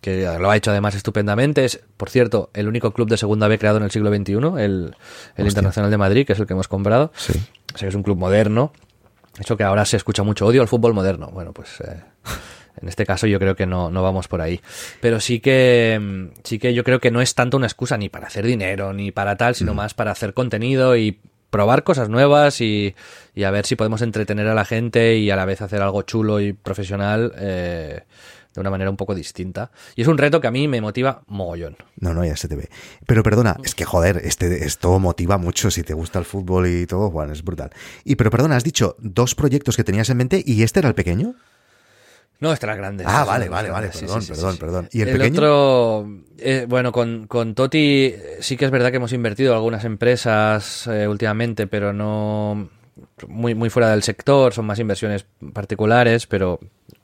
que lo ha hecho además estupendamente. Es, por cierto, el único club de segunda B creado en el siglo XXI, el, el Internacional de Madrid, que es el que hemos comprado. Sí. O sea, que es un club moderno. Eso que ahora se escucha mucho odio al fútbol moderno. Bueno, pues eh, en este caso yo creo que no, no vamos por ahí. Pero sí que mm, sí que yo creo que no es tanto una excusa ni para hacer dinero ni para tal, sino más para hacer contenido y probar cosas nuevas y, y a ver si podemos entretener a la gente y a la vez hacer algo chulo y profesional eh, de una manera un poco distinta. Y es un reto que a mí me motiva mogollón. No, no, ya se te ve. Pero perdona, es que joder, este, esto motiva mucho si te gusta el fútbol y todo, Juan, es brutal. Y pero perdona, has dicho dos proyectos que tenías en mente y este era el pequeño. No, este era grande. Ah, vale, vale, vale, perdón, sí, sí, perdón, sí. perdón. ¿Y el pequeño? otro, eh, bueno, con, con Toti eh, sí que es verdad que hemos invertido en algunas empresas eh, últimamente, pero no muy, muy fuera del sector, son más inversiones particulares, pero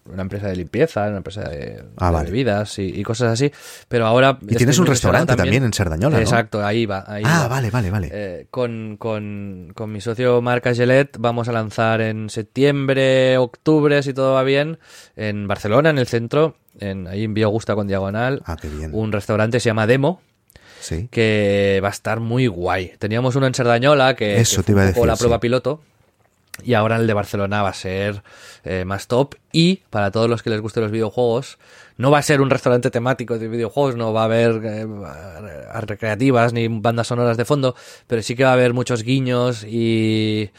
una empresa de limpieza, una empresa de, Ah, de vale. bebidas y, y cosas así. Pero ahora... Y tienes un restaurante también en Sardañola, ¿no? Exacto, ahí va. Ahí Ah, va. vale, vale, vale. Eh, con, con, con mi socio Marca Gelet vamos a lanzar en septiembre, octubre, si todo va bien, en Barcelona, en el centro, en, ahí en Vía Augusta con Diagonal, Ah, qué bien. un restaurante que se llama Demo, Sí. que va a estar muy guay. Teníamos uno en Sardañola que, Eso que te fue iba a decir, la prueba sí. piloto. Y ahora el de Barcelona va a ser eh, más top. Y para todos los que les gusten los videojuegos, no va a ser un restaurante temático de videojuegos, no va a haber eh, recreativas ni bandas sonoras de fondo, pero sí que va a haber muchos guiños y...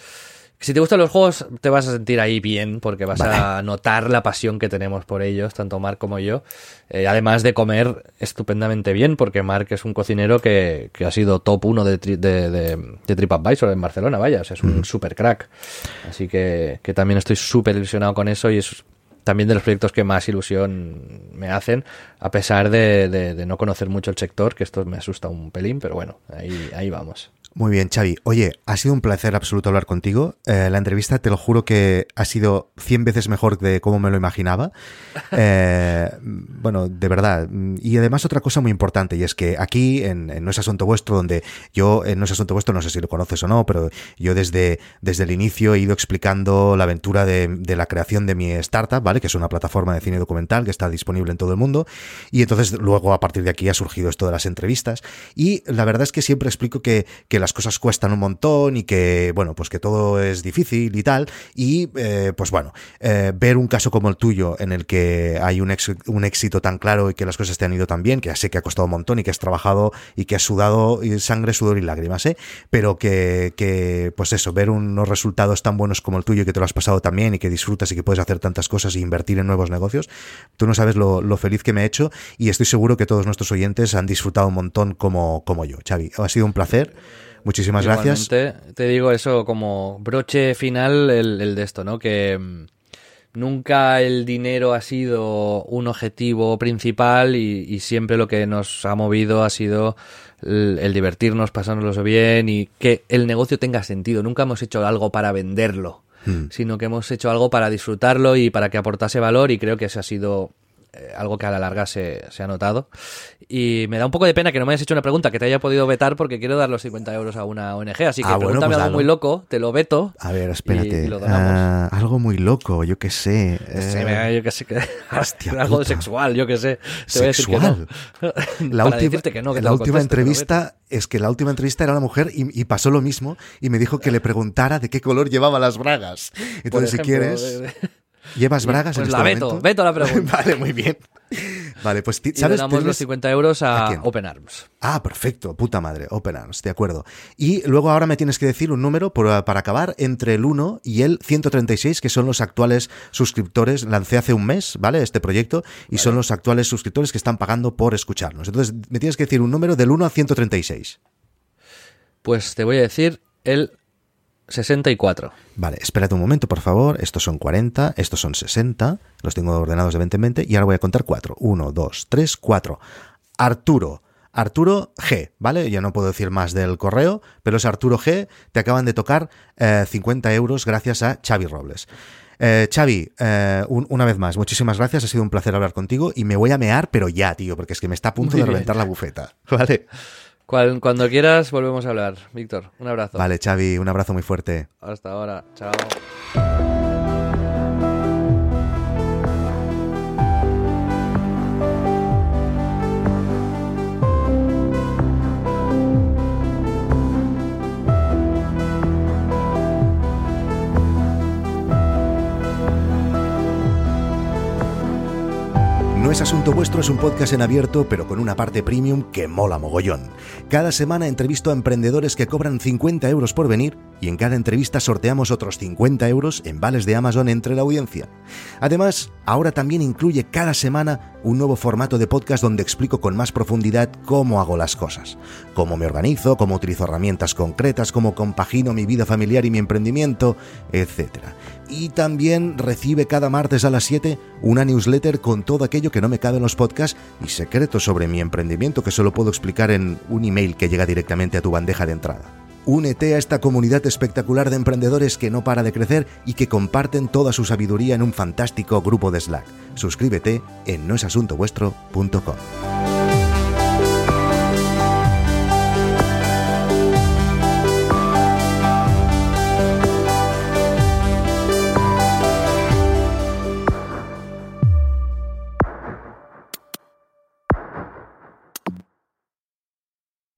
Si te gustan los juegos, te vas a sentir ahí bien, porque vas a notar la pasión que tenemos por ellos, tanto Mark como yo. Eh, además de comer estupendamente bien, porque Mark es un cocinero que, que ha sido top 1 de, tri- de, de, de TripAdvisor en Barcelona, vaya, o sea, es un super crack. Así que, que también estoy súper ilusionado con eso y es también de los proyectos que más ilusión me hacen, a pesar de, de- de no conocer mucho el sector, que esto me asusta un pelín, pero bueno, ahí, ahí vamos. Muy bien, Xavi. Oye, ha sido un placer absoluto hablar contigo. Eh, la entrevista, te lo juro que ha sido 100 veces mejor de cómo me lo imaginaba. Eh, bueno, de verdad. Y además otra cosa muy importante, y es que aquí, en, en No es Asunto Vuestro, donde yo, en No es Asunto Vuestro, no sé si lo conoces o no, pero yo desde, desde el inicio he ido explicando la aventura de, de la creación de mi startup, ¿vale? Que es una plataforma de cine documental que está disponible en todo el mundo. Y entonces luego a partir de aquí ha surgido esto de las entrevistas. Y la verdad es que siempre explico que, que las cosas cuestan un montón y que, bueno, pues que todo es difícil y tal. Y, eh, pues bueno, eh, ver un caso como el tuyo en el que hay un, ex- un éxito tan claro y que las cosas te han ido tan bien, que ya sé que ha costado un montón y que has trabajado y que has sudado y sangre, sudor y lágrimas, ¿eh? Pero que, que, pues eso, ver unos resultados tan buenos como el tuyo y que te lo has pasado tan bien y que disfrutas y que puedes hacer tantas cosas e invertir en nuevos negocios, tú no sabes lo, lo feliz que me he hecho y estoy seguro que todos nuestros oyentes han disfrutado un montón como, como yo. Xavi, ha sido un placer. Muchísimas gracias. Te digo eso como broche final el, el de esto, ¿no? Que mm, nunca el dinero ha sido un objetivo principal y, y siempre lo que nos ha movido ha sido el, el divertirnos, pasárnoslo bien y que el negocio tenga sentido. Nunca hemos hecho algo para venderlo, Hmm. sino que hemos hecho algo para disfrutarlo y para que aportase valor y creo que ese ha sido algo que a la larga se, se, ha notado. Y me da un poco de pena que no me hayas hecho una pregunta que te haya podido vetar porque quiero dar los 50 euros a una ONG. Así que Ah, bueno, pregúntame pues algo muy loco, te lo veto. A ver, espérate. Y, y lo donamos. Ah, algo muy loco, yo qué sé. Sí, Eh, yo que sé que hostia algo puta. sexual, yo que sé. Te voy a decir que Sexual. no. La Para última, decirte que no, que te la lo última conteste, te lo entrevista es que la última entrevista era una mujer y, y pasó lo mismo y me dijo que le preguntara de qué color llevaba las bragas. Entonces, si ejemplo, quieres, de- de- ¿llevas bragas Pues en la este veto, momento? veto la pregunta. vale, muy bien. Vale, pues ti- Y le ¿sabes? damos los Tienes- 50 euros ¿A a? Open Arms. Ah, perfecto, puta madre, Open Arms, de acuerdo. Y luego ahora me tienes que decir un número por- para acabar entre el 1 y el 136, que son los actuales suscriptores. Lancé hace un mes, ¿vale? Este proyecto, y son los actuales suscriptores que están pagando por escucharnos. Entonces, me tienes que decir un número del 1 al 136. Pues te voy a decir el 64. Vale, espérate un momento, por favor. Estos son 40, estos son 60. Los tengo ordenados evidentemente. Y ahora voy a contar 4. 1, 2, 3, 4. Arturo. Arturo G, ¿vale? Ya no puedo decir más del correo, pero es Arturo G. Te acaban de tocar eh, 50 euros gracias a Xavi Robles. Eh, Xavi, eh, un- una vez más, muchísimas gracias. Ha sido un placer hablar contigo y me voy a mear, pero ya, tío, porque es que me está a punto Muy de bien. reventar la bufeta. Vale. Cual- cuando quieras, volvemos a hablar. Víctor, un abrazo. Vale, Xavi, un abrazo muy fuerte. Hasta ahora. Chao. No es asunto vuestro, es un podcast en abierto, pero con una parte premium que mola mogollón. Cada semana entrevisto a emprendedores que cobran 50 euros por venir y en cada entrevista sorteamos otros 50 euros en vales de Amazon entre la audiencia. Además, ahora también incluye cada semana un nuevo formato de podcast donde explico con más profundidad cómo hago las cosas, cómo me organizo, cómo utilizo herramientas concretas, cómo compagino mi vida familiar y mi emprendimiento, etc. Y también recibe cada martes a las 7 una newsletter con todo aquello que no me cabe en los podcasts y secretos sobre mi emprendimiento que solo puedo explicar en un email que llega directamente a tu bandeja de entrada. Únete a esta comunidad espectacular de emprendedores que no para de crecer y que comparten toda su sabiduría en un fantástico grupo de Slack. Suscríbete en noesasuntovuestro.com.